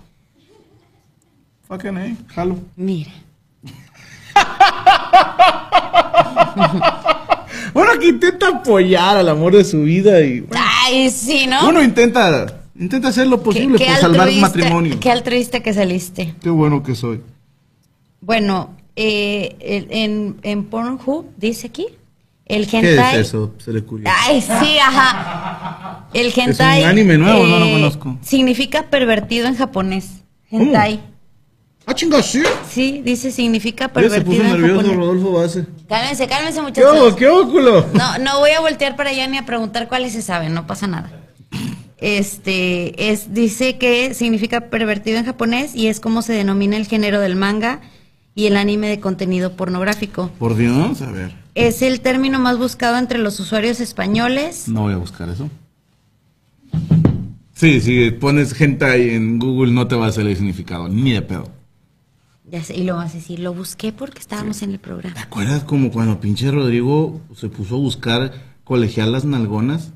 Fucking, eh, jalo. Mira. Bueno, que intenta apoyar al amor de su vida y... Ay, sí, ¿no? Uno intenta, intenta hacer lo posible Qué- qué por salvar un matrimonio. Qué altruista que saliste. Qué bueno que soy. Bueno, eh, en, en Pornhub dice aquí el ¿Qué hentai. es eso? Se le. Ay, sí, ajá. El hentai. eh, un anime nuevo, no lo conozco. Significa pervertido en japonés. Hentai. Ah, chinga, sí. Sí, dice significa Ya se pervertido puso en nervioso japonés. Rodolfo Base. Cálmense, cálmense, ¿Qué muchachos. hubo? ¿Qué óculo? No, no voy a voltear para allá ni a preguntar cuáles se saben, no pasa nada. Este es dice que significa pervertido en japonés y es como se denomina el género del manga y el anime de contenido pornográfico. Por Dios, a ver. Es el término más buscado entre los usuarios españoles. No voy a buscar eso. Sí, si pones hentai en Google no te va a salir el significado, ni de pedo. Ya sé, y lo vas a decir, lo busqué porque estábamos en el ¿Te programa. acuerdas como cuando pinche Rodrigo se puso a buscar colegialas nalgonas?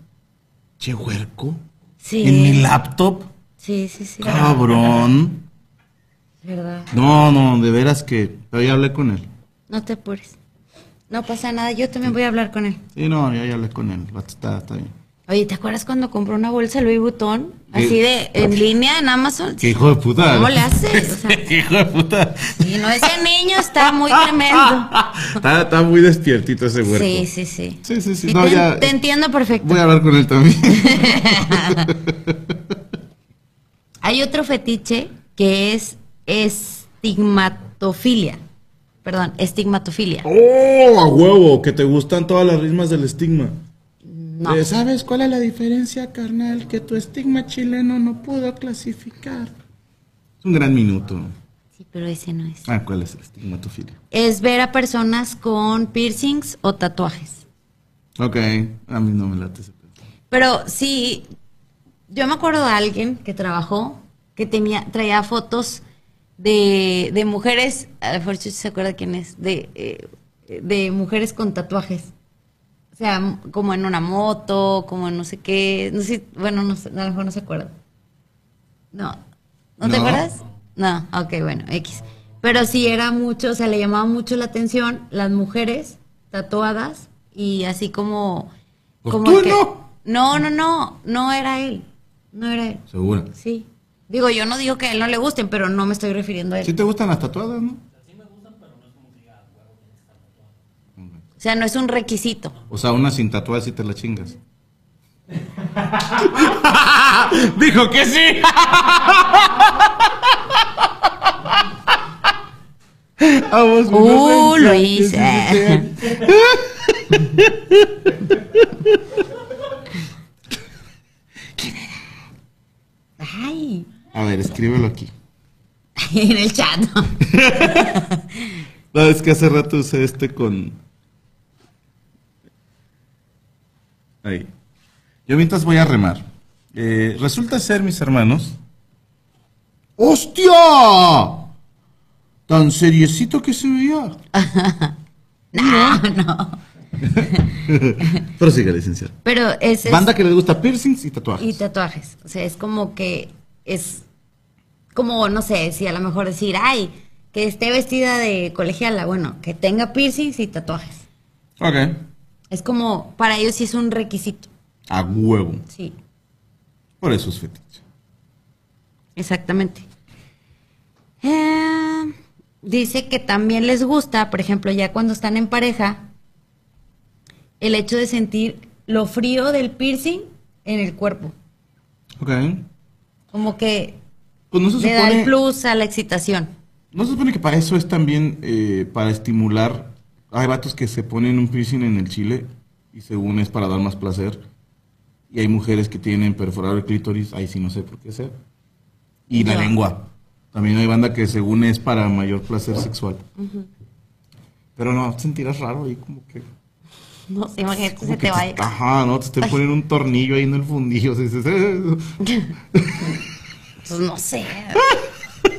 Che huerco. Sí. En mi laptop. Sí, sí, sí. Cabrón. ¿Verdad? No, no, de veras que. Ya hablé con él. No te apures. No pasa nada, yo también voy a hablar con él. Sí, no, ya, ya hablé con él. Está, está bien. Oye, ¿te acuerdas cuando compró una bolsa Louis Vuitton? Así de, en línea, en Amazon. ¿Qué hijo de puta? ¿Cómo le haces? O sea, ¿Qué hijo de puta? y no, ese niño está muy tremendo. Está, está muy despiertito ese huerco. Sí, sí, sí. Sí, sí, sí. No, te, ya- te entiendo perfecto. Voy a hablar con él también. Hay otro fetiche que es estigmatofilia. Perdón, estigmatofilia. ¡Oh, a huevo! Que te gustan todas las ritmas del estigma. No. ¿Sabes cuál es la diferencia, carnal? Que tu estigma chileno no pudo clasificar. Es un gran minuto. Sí, pero ese no es. Ah, ¿cuál es el estigmatofilia? Es ver a personas con piercings o tatuajes. Ok, a mí no me late ese pedo. Pero sí, yo me acuerdo de alguien que trabajó, que tenía, traía fotos de, de mujeres, a lo mejor se acuerda quién es, de, eh, de mujeres con tatuajes. O sea, como en una moto, como en no sé qué, no sé, bueno, no sé, a lo mejor no se acuerda. No, ¿no, te acuerdas? No, ok, bueno, X. Pero sí era mucho, o sea, le llamaba mucho la atención las mujeres tatuadas y así como... Pues como tú que- no. No, no, no, no era él. No era él. Seguro. Sí. Digo, yo no digo que a él no le gusten, pero no me estoy refiriendo a él. ¿Sí te gustan las tatuadas, no? O sea, no es un requisito. O sea, una sin tatuadas si te la chingas. Dijo que sí. Vamos, Uh, lo hice. sí, sí. Ay, A ver, escríbelo aquí. en el chat. No, es que hace rato usé este con. Ahí. Yo mientras voy a remar. Eh, resulta ser, mis hermanos. ¡Hostia! Tan seriecito que se veía. No, no. Pero sigue, licenciado. Pero es, es- Banda que les gusta piercings y tatuajes. y tatuajes. O sea, es como que es como, no sé, si a lo mejor decir, ay, que esté vestida de colegiala. Bueno, que tenga piercings y tatuajes. Ok. Es como, para ellos sí es un requisito. A huevo. Sí, Por eso es fetiche. exactamente. Eh, dice que también les gusta, por ejemplo, ya cuando están en pareja, el hecho de sentir lo frío del piercing en el cuerpo. Ok. Como que Pues no se le da el supone. plus a la excitación. No se supone que para eso es también eh, para estimular. Hay vatos que se ponen un piercing en el chile y según es para dar más placer. Y hay mujeres que tienen perforado el clítoris, ahí sí no sé por qué sea. Y la lengua. También hay banda que según es para mayor placer sexual. Pero no, te sentirás raro ahí como que... No sé, imagínate se te vaya. Ajá, ¿no? Te estén poniendo un tornillo ahí en el fundillo. dices, "Eh". Pues no sé.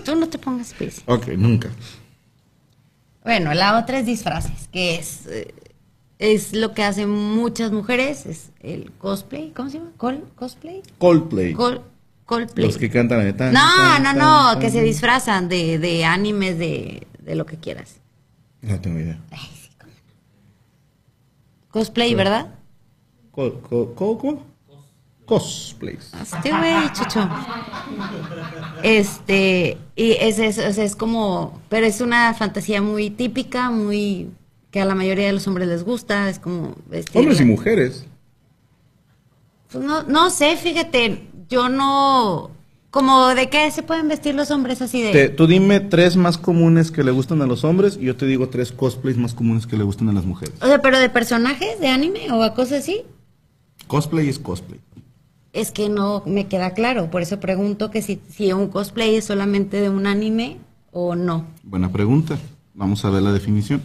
Tú no te pongas piercing. Ok, nunca. Bueno, la otra es disfraces, que es, eh, es lo que hacen muchas mujeres, es el cosplay, ¿cómo se llama? ¿Col- ¿Cosplay? Coldplay. Col- Coldplay. Los que cantan tan, No, tan, no, no, tan. que se disfrazan de, de animes, de, de lo que quieras. No tengo idea. Ay, sí, cómo. Cosplay, ¿verdad? Co- co- co- ¿Cómo? Cosplays. Este güey, chucho. Este, y es, es, o sea, es como, pero es una fantasía muy típica, muy, que a la mayoría de los hombres les gusta, es como vestir. Hombres y mujeres. Pues no, no sé, fíjate, yo no, como de qué se pueden vestir los hombres así de... Te- tú dime tres más comunes que le gustan a los hombres y yo te digo tres cosplays más comunes que le gustan a las mujeres. O sea, pero de personajes de anime o a cosas así, Cosplay es cosplay. Es que no me queda claro, por eso pregunto que si, si un cosplay es solamente de un anime o no. Buena pregunta. Vamos a ver la definición.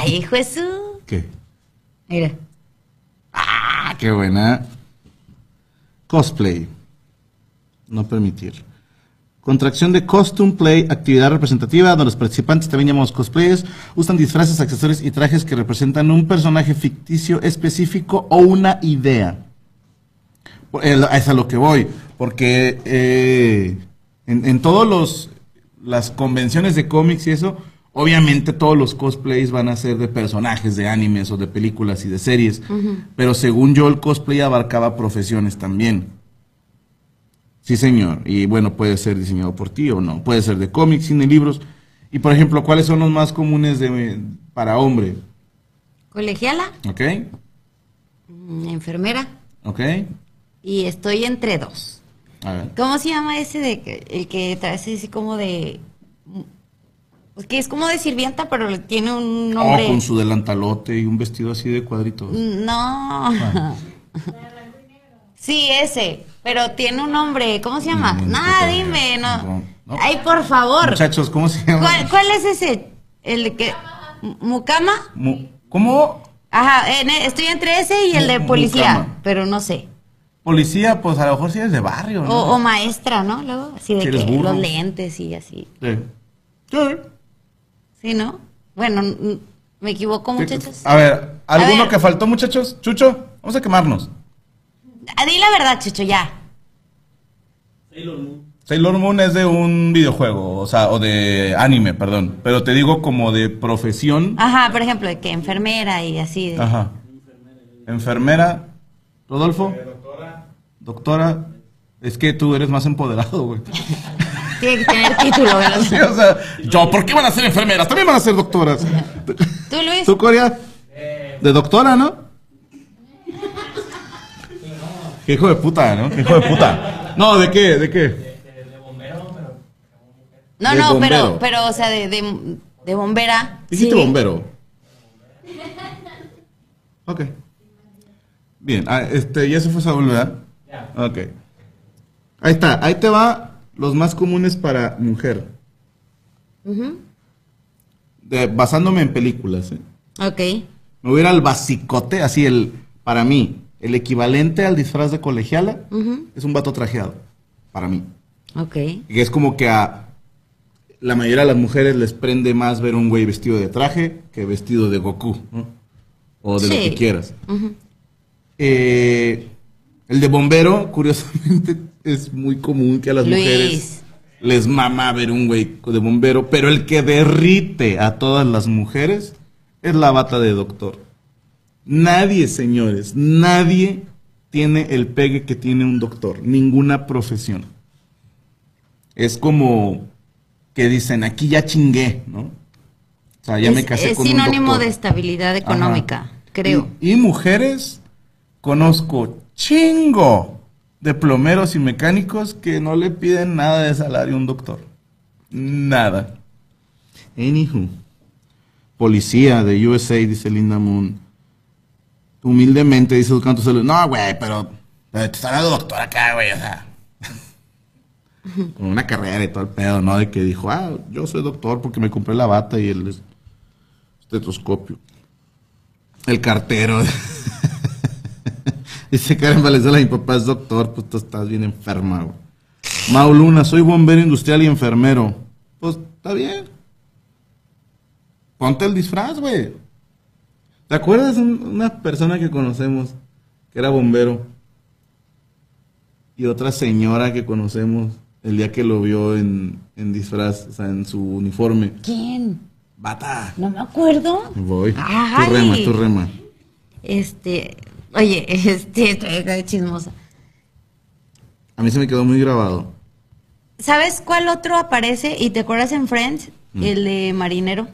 Ay, su... ¿Qué? Mira. Ah, qué buena. Cosplay. No permitir. Contracción de costume play, actividad representativa, donde los participantes, también llamados cosplayers, usan disfraces, accesorios y trajes que representan un personaje ficticio específico o una idea. Eh, Es a lo que voy, porque eh, en, en todos los las convenciones de cómics y eso, obviamente todos los cosplays van a ser de personajes de animes o de películas y de series, pero según yo el cosplay abarcaba profesiones también. Sí, señor. Y bueno, puede ser diseñado por ti o no. Puede ser de cómics, cine, libros. Y por ejemplo, ¿cuáles son los más comunes de, para hombre? Colegiala, ¿Ok? mm, enfermera, ¿Ok? y estoy entre dos. A ver. ¿Cómo se llama ese de que, el que trae así como de... Pues que es como de sirvienta, pero tiene un Oh, nombre... con su delantalote y un vestido así de cuadritos. No. Sí, ese, pero tiene un nombre, ¿cómo se llama? Mm, Nada, dime, no. No. Ay, por favor. Muchachos, ¿cómo se llama? ¿Cuál, cuál es ese? ¿El de que... ¿Mucama? Mu- ¿Cómo? Ajá, en- estoy entre ese y el de policía, mucama. pero no sé. Policía, pues a lo mejor sí es de barrio, ¿no? O, o maestra, ¿no? Luego, así de Si que burro. los lentes y así. Sí. Sí. ¿Sí, no? Bueno, me equivoco, muchachos. A ver, ¿alguno ver. que faltó, muchachos? Chucho, vamos a quemarnos. Di la verdad, Chucho, ya. Sailor Moon. Sailor Moon es de un videojuego, o sea, o de anime, perdón. Pero te digo como de profesión. Ajá, por ejemplo, de que enfermera y así. de- Ajá. Enfermera. Rodolfo. Doctora. Es que tú eres más empoderado, güey. Tiene que tener título, ¿verdad? Sí, o sea, yo, ¿por qué van a ser enfermeras? También van a ser doctoras. ¿Tú, Luis? ¿Tú, Corea? De doctora, ¿no? Qué hijo de puta, ¿no? Qué hijo de puta. No, ¿de qué? ¿De qué? De, de bombero, pero No, de no, bombero. pero, pero, o sea, de, de, de bombera. Dijiste sí. bombero. Ok. Bien, ah, este, ya se fue Saúl, ¿verdad? ya. Ok. Ahí está, ahí te va los más comunes para mujer. De- basándome en películas, ¿eh? Ok. Me voy a ir al basicote, así el, para mí, el equivalente al disfraz de colegiala es un vato trajeado, para mí. Ok. Es como que a la mayoría de las mujeres les prende más ver un güey vestido de traje que vestido de Goku, ¿no? O de lo que quieras. Eh, el de bombero, curiosamente, es muy común que a las Luis. mujeres les mama ver un güey de bombero, pero el que derrite a todas las mujeres es la bata de doctor. Nadie, señores, nadie tiene el pegue que tiene un doctor, ninguna profesión. Es como que dicen, aquí ya chingué, ¿no? O sea, ya es, me casé es con un sinónimo doctor. de estabilidad económica, Ajá. creo. Y, y mujeres, conozco chingo de plomeros y mecánicos que no le piden nada de salario a un doctor. Nada. Anywho. Policía de USA, dice Linda Moon. Humildemente, dice Educando Salud. No, güey, pero pero te está dando doctor acá, güey, o sea. Con una carrera y todo el pedo, ¿no? De que dijo, ah, yo soy doctor porque me compré la bata y el estetoscopio. El cartero. Dice Karen Valenzuela, mi papá es doctor, pues tú estás bien enferma, güey. Mau Luna, soy bombero industrial y enfermero. Pues está bien. Ponte el disfraz, güey. ¿Te acuerdas un- una persona que conocemos que era bombero? Y otra señora que conocemos el día que lo vio en, en disfraz, o sea, en su uniforme. ¿Quién? Bata. No me acuerdo. Voy. Ay. Tu rema, tu rema. Este, oye, este, estoy chismosa. A mí se me quedó muy grabado. ¿Sabes cuál otro aparece? ¿Y te acuerdas en Friends? Mm. El de Marinero.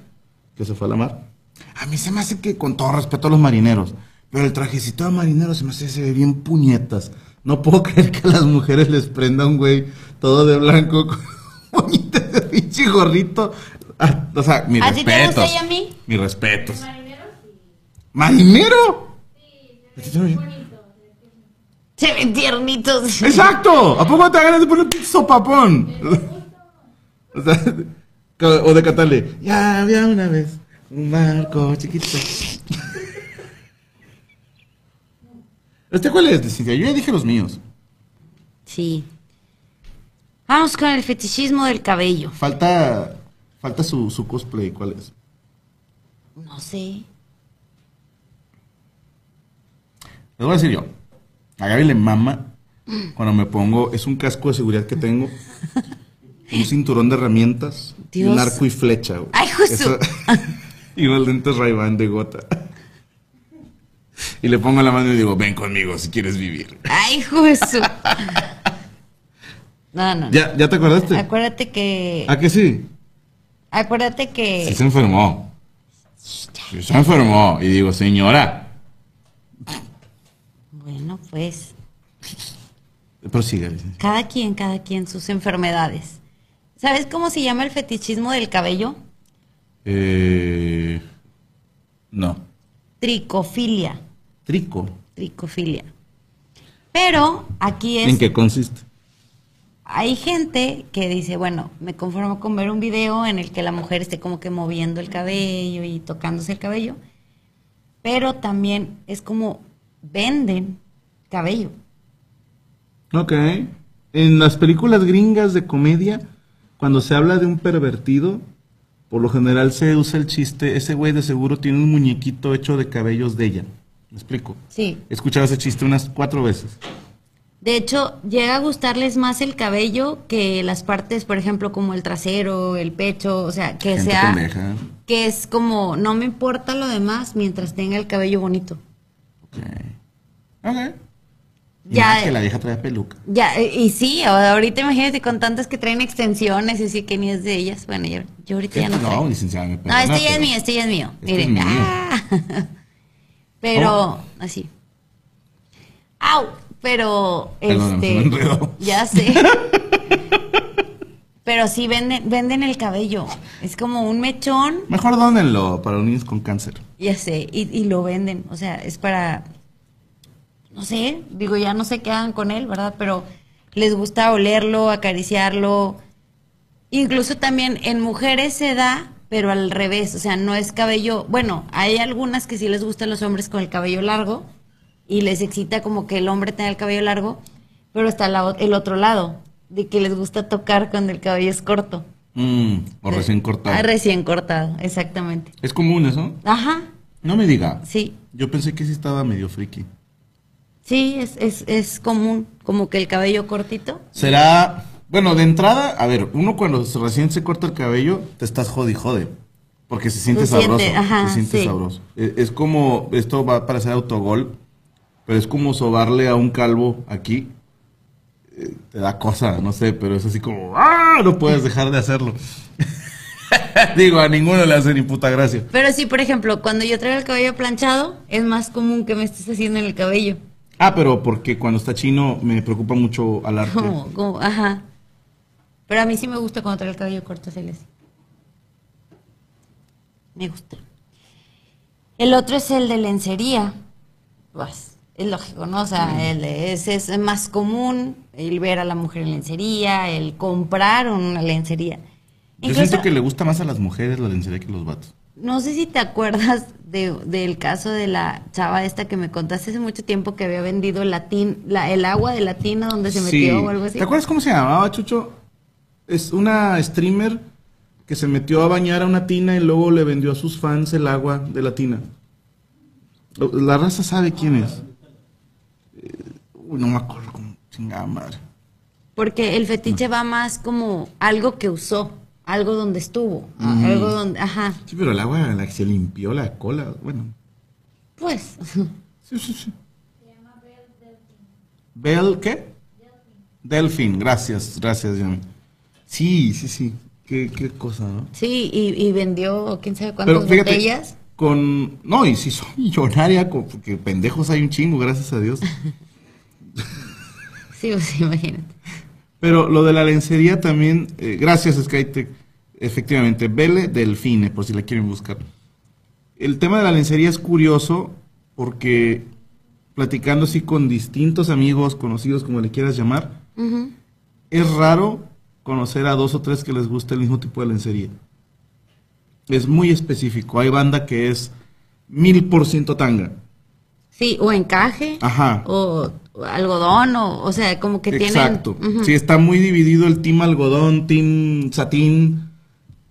que se fue a la mar. A mí se me hace que, con todo respeto a los marineros, pero el trajecito de marinero se me hace se ve bien puñetas. No puedo creer que a las mujeres les prenda un güey todo de blanco con puñetas de pinche gorrito. Ah, o sea, mis ¿A ti te respetos. gusta y a mí? Mis respetos. ¿Marinero? ¿Sí se ve bien? Se ven tiernitos. ¡Exacto! ¿A poco te da ganas de poner un pinche sopapón? o sea, o de cantarle, ya había una vez un barco chiquito. ¿Este cuál es, Cintia? Yo ya dije los míos. Sí. Vamos con el fetichismo del cabello. Falta, falta su, su cosplay, ¿cuál es? No sé. Les voy a decir yo. A Gaby le mama cuando me pongo, es un casco de seguridad que tengo, un cinturón de herramientas, y un arco y flecha. güey. Ay, justo. Y unos lentes ray de gota. Y le pongo la mano y digo, ven conmigo si quieres vivir. Ay, justo. No, no. no. ¿Ya, ¿ya te acordaste? Acuérdate que. ¿A que sí? Acuérdate que. Sí se enfermó. Sí se enfermó. Y digo, señora, Bueno, pues. licenciada. Cada quien, cada quien sus enfermedades. ¿Sabes cómo se llama el fetichismo del cabello? Eh, no. Tricofilia. Trico. Tricofilia. Pero aquí es. ¿En qué consiste? Hay gente que dice, bueno, me conformo con ver un video en el que la mujer esté como que moviendo el cabello y tocándose el cabello. Pero también es como venden cabello. Ok. En las películas gringas de comedia, cuando se habla de un pervertido, por lo general se usa el chiste, ese güey de seguro tiene un muñequito hecho de cabellos de ella. ¿Me explico? Sí. He escuchado ese chiste unas cuatro veces. De hecho, llega a gustarles más el cabello que las partes, por ejemplo, como el trasero, el pecho, o sea, que Gente sea pendeja. que es como no me importa lo demás mientras tenga el cabello bonito. Ok. Ok. Y Ya, que eh. la vieja trae peluca. Ya, eh, y sí, ahorita imagínate con tantas que traen extensiones y sí que ni es de ellas. Bueno, yo, yo ahorita ya no Este no, traigo. licenciada, me No, perdona, este ya es mío, este ya es mío. Este Miren, es mío. ah. Pero, Oh. así. ¡Au! Pero, Perdóname, este. me. Ya sé. Pero sí venden, venden el cabello. Es como un mechón, Mejor dónenlo para los niños con cáncer. ya sé, y, y lo venden. O sea, es para. No sé, digo, ya no sé qué hagan con él, ¿verdad? Pero les gusta olerlo, acariciarlo. Incluso también en mujeres se da, pero al revés. O sea, no es cabello. Bueno, hay algunas que sí les gustan los hombres con el cabello largo y les excita como que el hombre tenga el cabello largo, pero está la el otro lado. de que les gusta tocar cuando el cabello es corto. Mm, o recién cortado. Ah, recién cortado, exactamente. Es común eso. Ajá, No me diga. sí. Yo pensé que sí estaba medio friki. Sí, es, es, es común, como que el cabello cortito. Será, bueno, de entrada, a ver, uno cuando se- recién se corta el cabello, te estás jode y jode. Porque se siente Se siente, sabroso. ajá, se siente sí. sabroso. Es, es como, esto va a parecer autogol, pero es como sobarle a un calvo aquí. Eh, te da cosa, no sé, pero es así como, ¡ah! No puedes dejar de hacerlo. Digo, a ninguno le hace ni puta gracia. Pero sí, por ejemplo, cuando yo traigo el cabello planchado, es más común que me estés haciendo en el cabello. Ah, pero porque cuando está chino me preocupa mucho al arte. Como, ajá. Pero a mí sí me gusta cuando traigo el cabello corto, así. Me gusta. El otro es el de lencería. Pues, es lógico, ¿no? O sea, el, ese es más común, el ver a la mujer en lencería, el comprar una lencería. Yo Incluso- siento que le gusta más a las mujeres la lencería que a los vatos. no sé si te acuerdas de- del caso de la chava esta que me contaste hace mucho tiempo que había vendido la tin- la, el agua de la tina donde se Sí. metió o algo así. ¿Te acuerdas cómo se llamaba, Chucho? Es una streamer que se metió a bañar a una tina y luego le vendió a sus fans el agua de la tina. La raza sabe quién es. Eh, uy, no me acuerdo cómo chingada madre. Porque el fetiche va más como algo que usó, algo donde estuvo, algo donde, ajá, Sí, pero el agua la que se limpió la cola, bueno. pues, Sí, sí, sí. Bell, ¿qué? Delfín, gracias, gracias, Yami. Sí, sí, sí. Qué, qué cosa, ¿no? sí, y, y vendió quién sabe cuántas Pero fíjate, botellas. con... No, y si soy millonaria, con- porque pendejos hay un chingo, gracias a Dios. Sí, pues imagínate. Pero lo de la lencería también, eh, gracias Skytech, efectivamente, Vele Delfine, por si la quieren buscar. El tema de la lencería es curioso porque platicando así con distintos amigos, conocidos, como le quieras llamar, es raro conocer a dos o tres que les guste el mismo tipo de lencería. Es muy específico. Hay banda que es mil por ciento tanga. Sí, o encaje, Ajá. o, algodón, o, o sea, como que Exacto. tienen... Sí, está muy dividido el team algodón, team satín,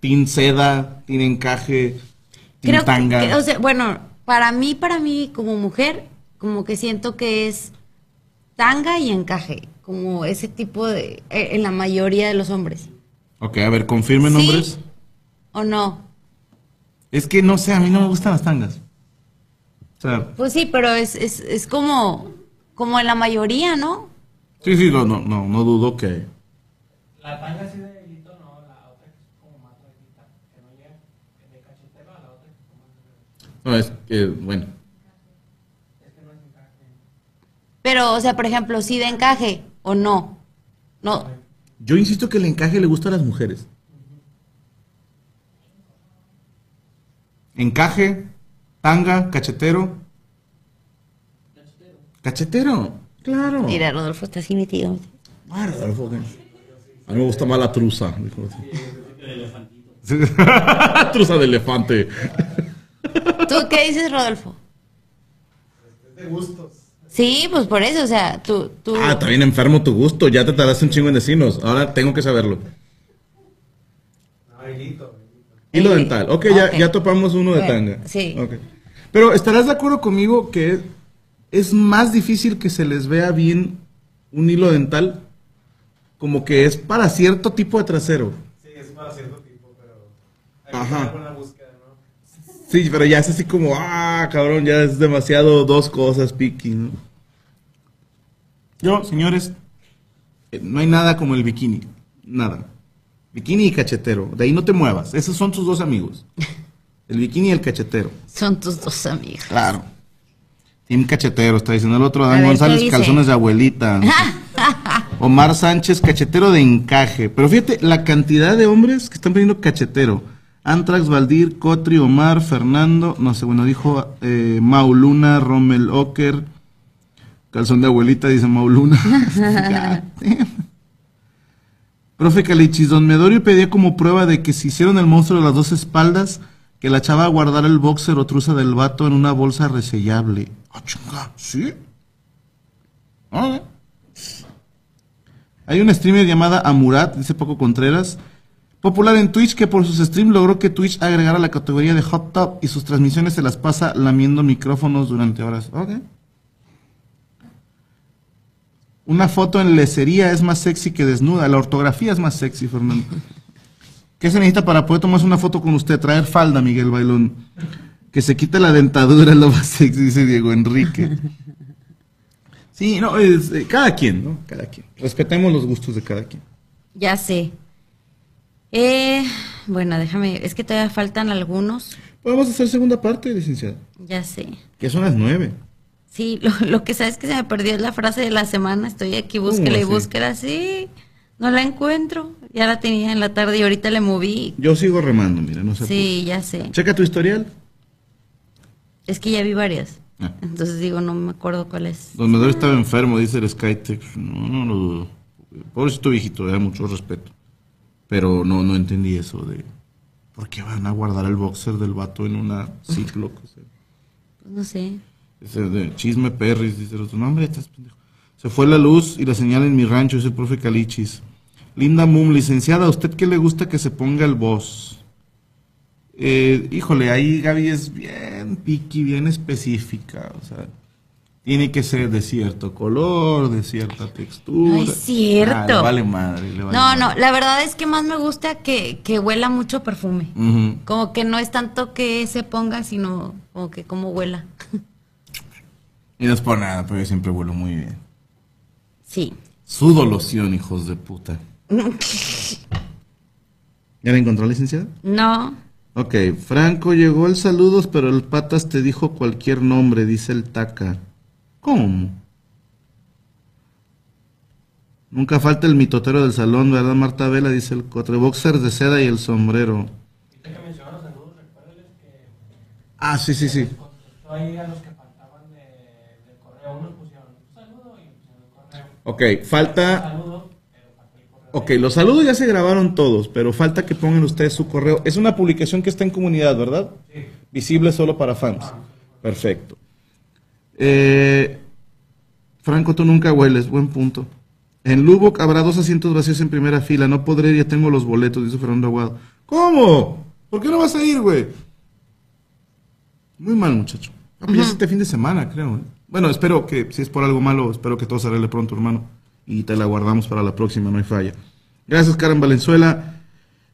team seda, team encaje, team Creo tanga. que, o sea, bueno, para mí, para mí como mujer, como que siento que es tanga y encaje, como ese tipo de, eh, en la mayoría de los hombres. ok, a ver, confirmen ¿Sí? nombres. ¿O no? Es que no sé, a mí no me gustan las tangas. O sea, Pues sí, pero es, es, es como, como en la mayoría, ¿no? sí, sí, no, no, no, no dudo que... La tanga así de hilito, no, la otra que es como más larguita, que no llega de cachetero a la otra que es como más No, es que, bueno. Pero, o sea, por ejemplo, sí de encaje o no. No, Yo insisto que el encaje le gusta a las mujeres. Encaje, tanga, cachetero. Cachetero, claro. mira, Rodolfo está así metido. Ah, Rodolfo, ¿qué? A mí me gusta más la truza. dijo. Sí. truza de elefante. ¿Tú qué dices, Rodolfo? De gustos. Sí, pues por eso, o sea, tú, tú... Ah, está bien enfermo tu gusto. Ya te tardaste un chingo en decirnos. Ahora tengo que saberlo. No, hilito, hilito. Hilo dental. Ok, ya, ok. ya topamos uno de Bueno, tanga. sí. Ok. Pero estarás de acuerdo conmigo que es, más difícil que se les vea bien un hilo dental como que es para cierto tipo de trasero. Sí, es para cierto tipo, pero hay que Ajá. tener buena búsqueda, ¿no? Sí, pero ya es así como, ah, cabrón, ya es demasiado dos cosas, piqui. ¿no? Yo, señores, eh, no hay nada como el bikini. Nada. Bikini y cachetero. De ahí no te muevas. Esos son tus dos amigos. El bikini y el cachetero. Son tus dos amigos. Claro. Team Cachetero, está diciendo el otro. Dan ver, González, calzones de abuelita. Omar Sánchez, cachetero de encaje. Pero fíjate la cantidad de hombres que están poniendo cachetero. Antrax, Valdir, Cotri, Omar, Fernando, no sé, bueno, dijo eh, Mauluna, Rommel Ocker. Calzón de abuelita, dice Mauluna. Profe Calichis, don Medorio pedía como prueba de que si hicieron el monstruo de las dos espaldas, que la chava guardara el boxer o truza del vato en una bolsa resellable. Ah, chinga, ¿sí? Ah. Hay una streamer llamada Amurat, dice Poco Contreras, popular en Twitch, que por sus streams logró que Twitch agregara la categoría de hot top y sus transmisiones se las pasa lamiendo micrófonos durante horas. Ok. Una foto en lecería es más sexy que desnuda. La ortografía es más sexy, Fernando. ¿Qué se necesita para poder tomarse una foto con usted? Traer falda, Miguel Bailón. Que se quite la dentadura es lo más sexy, dice Diego Enrique. Sí, no, es, eh, cada quien, ¿no? Cada quien. Respetemos los gustos de cada quien. Ya sé. Eh, bueno, déjame, es que todavía faltan algunos. Podemos hacer segunda parte, licenciada. Ya sé. Que son las nueve. Sí, lo, lo que sabes que se me perdió es la frase de la semana. Estoy aquí, búsquela y búsquela. Sí, no la encuentro. Ya la tenía en la tarde y ahorita le moví. Yo sigo remando, mira, no sé. Sí, ya sé. Checa tu historial. Es que ya vi varias. Ah. Entonces digo, no me acuerdo cuál es. Don Medor estaba enfermo, dice el Skytech. No, no lo dudo. Pobrecito viejito, da mucho respeto. Pero no, no entendí eso de... ¿Por qué van a guardar el boxer del vato en una Ziploc? O sea, Pues no sé. ese de chisme perris, dice el otro. No, hombre, estás pendejo. Se fue la luz y la señal en mi rancho, es el profe Calichis. Linda Mum, licenciada, ¿a usted qué le gusta que se ponga el voz? Eh, híjole, ahí Gaby es bien piqui, bien específica. O sea, tiene que ser de cierto color, de cierta textura. No es cierto. Ah, le vale madre, le vale No, no, la verdad es que más me gusta que, que huela mucho perfume. Como que no es tanto que se ponga, sino como que como huela. Y no es por nada, pero yo siempre vuelo muy bien. Sí. Sudo loción, hijos de puta. ¿Ya la encontró, licenciada? No. Ok, Franco llegó el saludos, pero el patas te dijo cualquier nombre, dice el taca. ¿Cómo? Nunca falta el mitotero del salón, ¿verdad, Marta Vela? Dice el cotre. Boxer de seda y el sombrero. Ah, sí, sí, sí. Ok, falta... Ok, los saludos ya se grabaron todos, pero falta que pongan ustedes su correo. Es una publicación que está en comunidad, ¿verdad? Sí. Visible solo para fans. Perfecto. Eh, Franco, tú nunca hueles, buen punto. En Lubbock habrá dos asientos vacíos en primera fila. No podré ya tengo los boletos, dice Fernando Aguado. ¿Cómo? ¿Por qué no vas a ir, güey? Muy mal, muchacho. Ya es este fin de semana, creo. ¿eh? Bueno, espero que, si es por algo malo, espero que todo se arregle pronto, hermano. Y te la guardamos para la próxima, no hay falla. Gracias, Karen Valenzuela.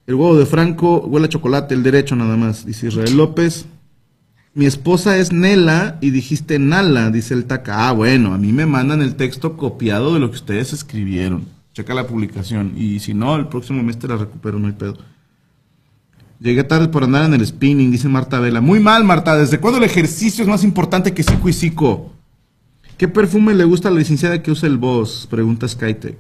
El huevo de Franco huele a chocolate, el derecho nada más, dice Israel López. Mi esposa es Nela y dijiste Nala, dice el Taca. Ah, bueno, a mí me mandan el texto copiado de lo que ustedes escribieron. Checa la publicación. Y si no, el próximo mes te la recupero, no hay pedo. Llegué tarde por andar en el spinning, dice Marta Vela. Muy mal, Marta. ¿Desde cuándo el ejercicio es más importante que psico y psico? ¿Qué perfume le gusta a la licenciada que usa el boss? Pregunta Skytech.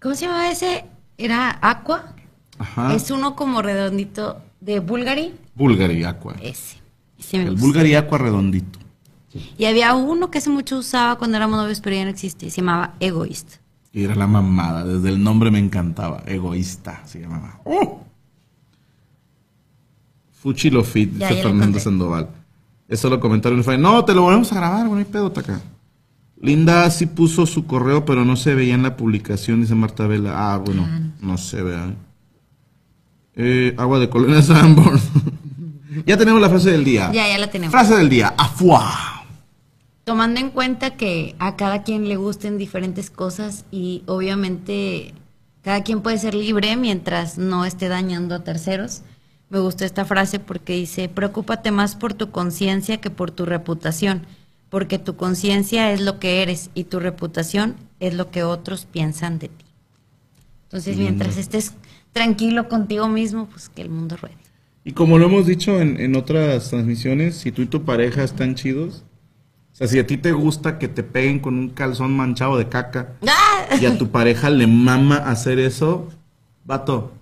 ¿Cómo se llamaba ese? ¿Era Aqua? Ajá. Es uno como redondito de Bulgari. Bulgari Aqua. Ese. Ese me El gusta. Bulgari Aqua redondito. Y había uno que hace mucho usaba cuando éramos novios, pero ya no existe. Se llamaba Egoist. Y era la mamada, desde el nombre me encantaba. Egoísta se llamaba. ¡Oh! Fuchi lo fit, dice Fernando. Sandoval. Eso lo comentaron en el Fire. No, te lo volvemos a grabar, bueno, hay pedo, taca. Linda sí puso su correo, pero no se veía en la publicación, dice Marta Vela. Ah, bueno, no se ve. ¿Eh? Agua de Colonia Sanborn. ya tenemos la frase del día. Ya, ya la tenemos. Frase del día. Afuá. Tomando en cuenta que a cada quien le gusten diferentes cosas y obviamente cada quien puede ser libre mientras no esté dañando a terceros. Me gustó esta frase porque dice, preocúpate más por tu conciencia que por tu reputación, porque tu conciencia es lo que eres y tu reputación es lo que otros piensan de ti. Entonces, mientras estés tranquilo contigo mismo, pues que el mundo ruede. Y como lo hemos dicho en, en otras transmisiones, si tú y tu pareja están chidos, o sea, si a ti te gusta que te peguen con un calzón manchado de caca ¡Ah! y a tu pareja le mama hacer eso, vato,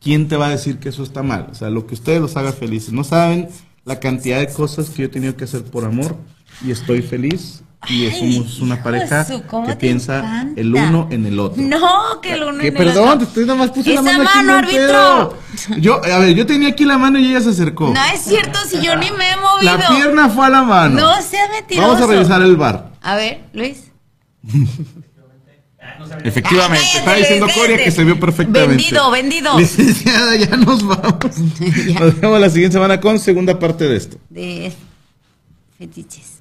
¿quién te va a decir que eso está mal? O sea, lo que ustedes los haga felices. No saben la cantidad de cosas que yo he tenido que hacer por amor y estoy feliz y Ay, somos una pareja de su, ¿cómo que piensa encanta? el uno en el otro. No, que el uno Que en el perdón, otro. te estoy nada más puse la Esa mano aquí. mano, no hay árbitro. pedo. Yo, a ver, yo tenía aquí la mano y ella se acercó. No es cierto, si yo ni me he movido. La pierna fue a la mano. No seas mentiroso. Vamos a revisar el bar. A ver, Luis. Efectivamente, Cállate, estaba diciendo. Coria que se vio perfectamente. Vendido, vendido. Licenciada, ya nos vamos. Ya. Nos vemos la siguiente semana con segunda parte de esto. de fetiches.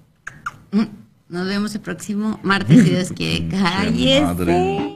Mm, Nos vemos el próximo martes, si Dios quiere. Cállese.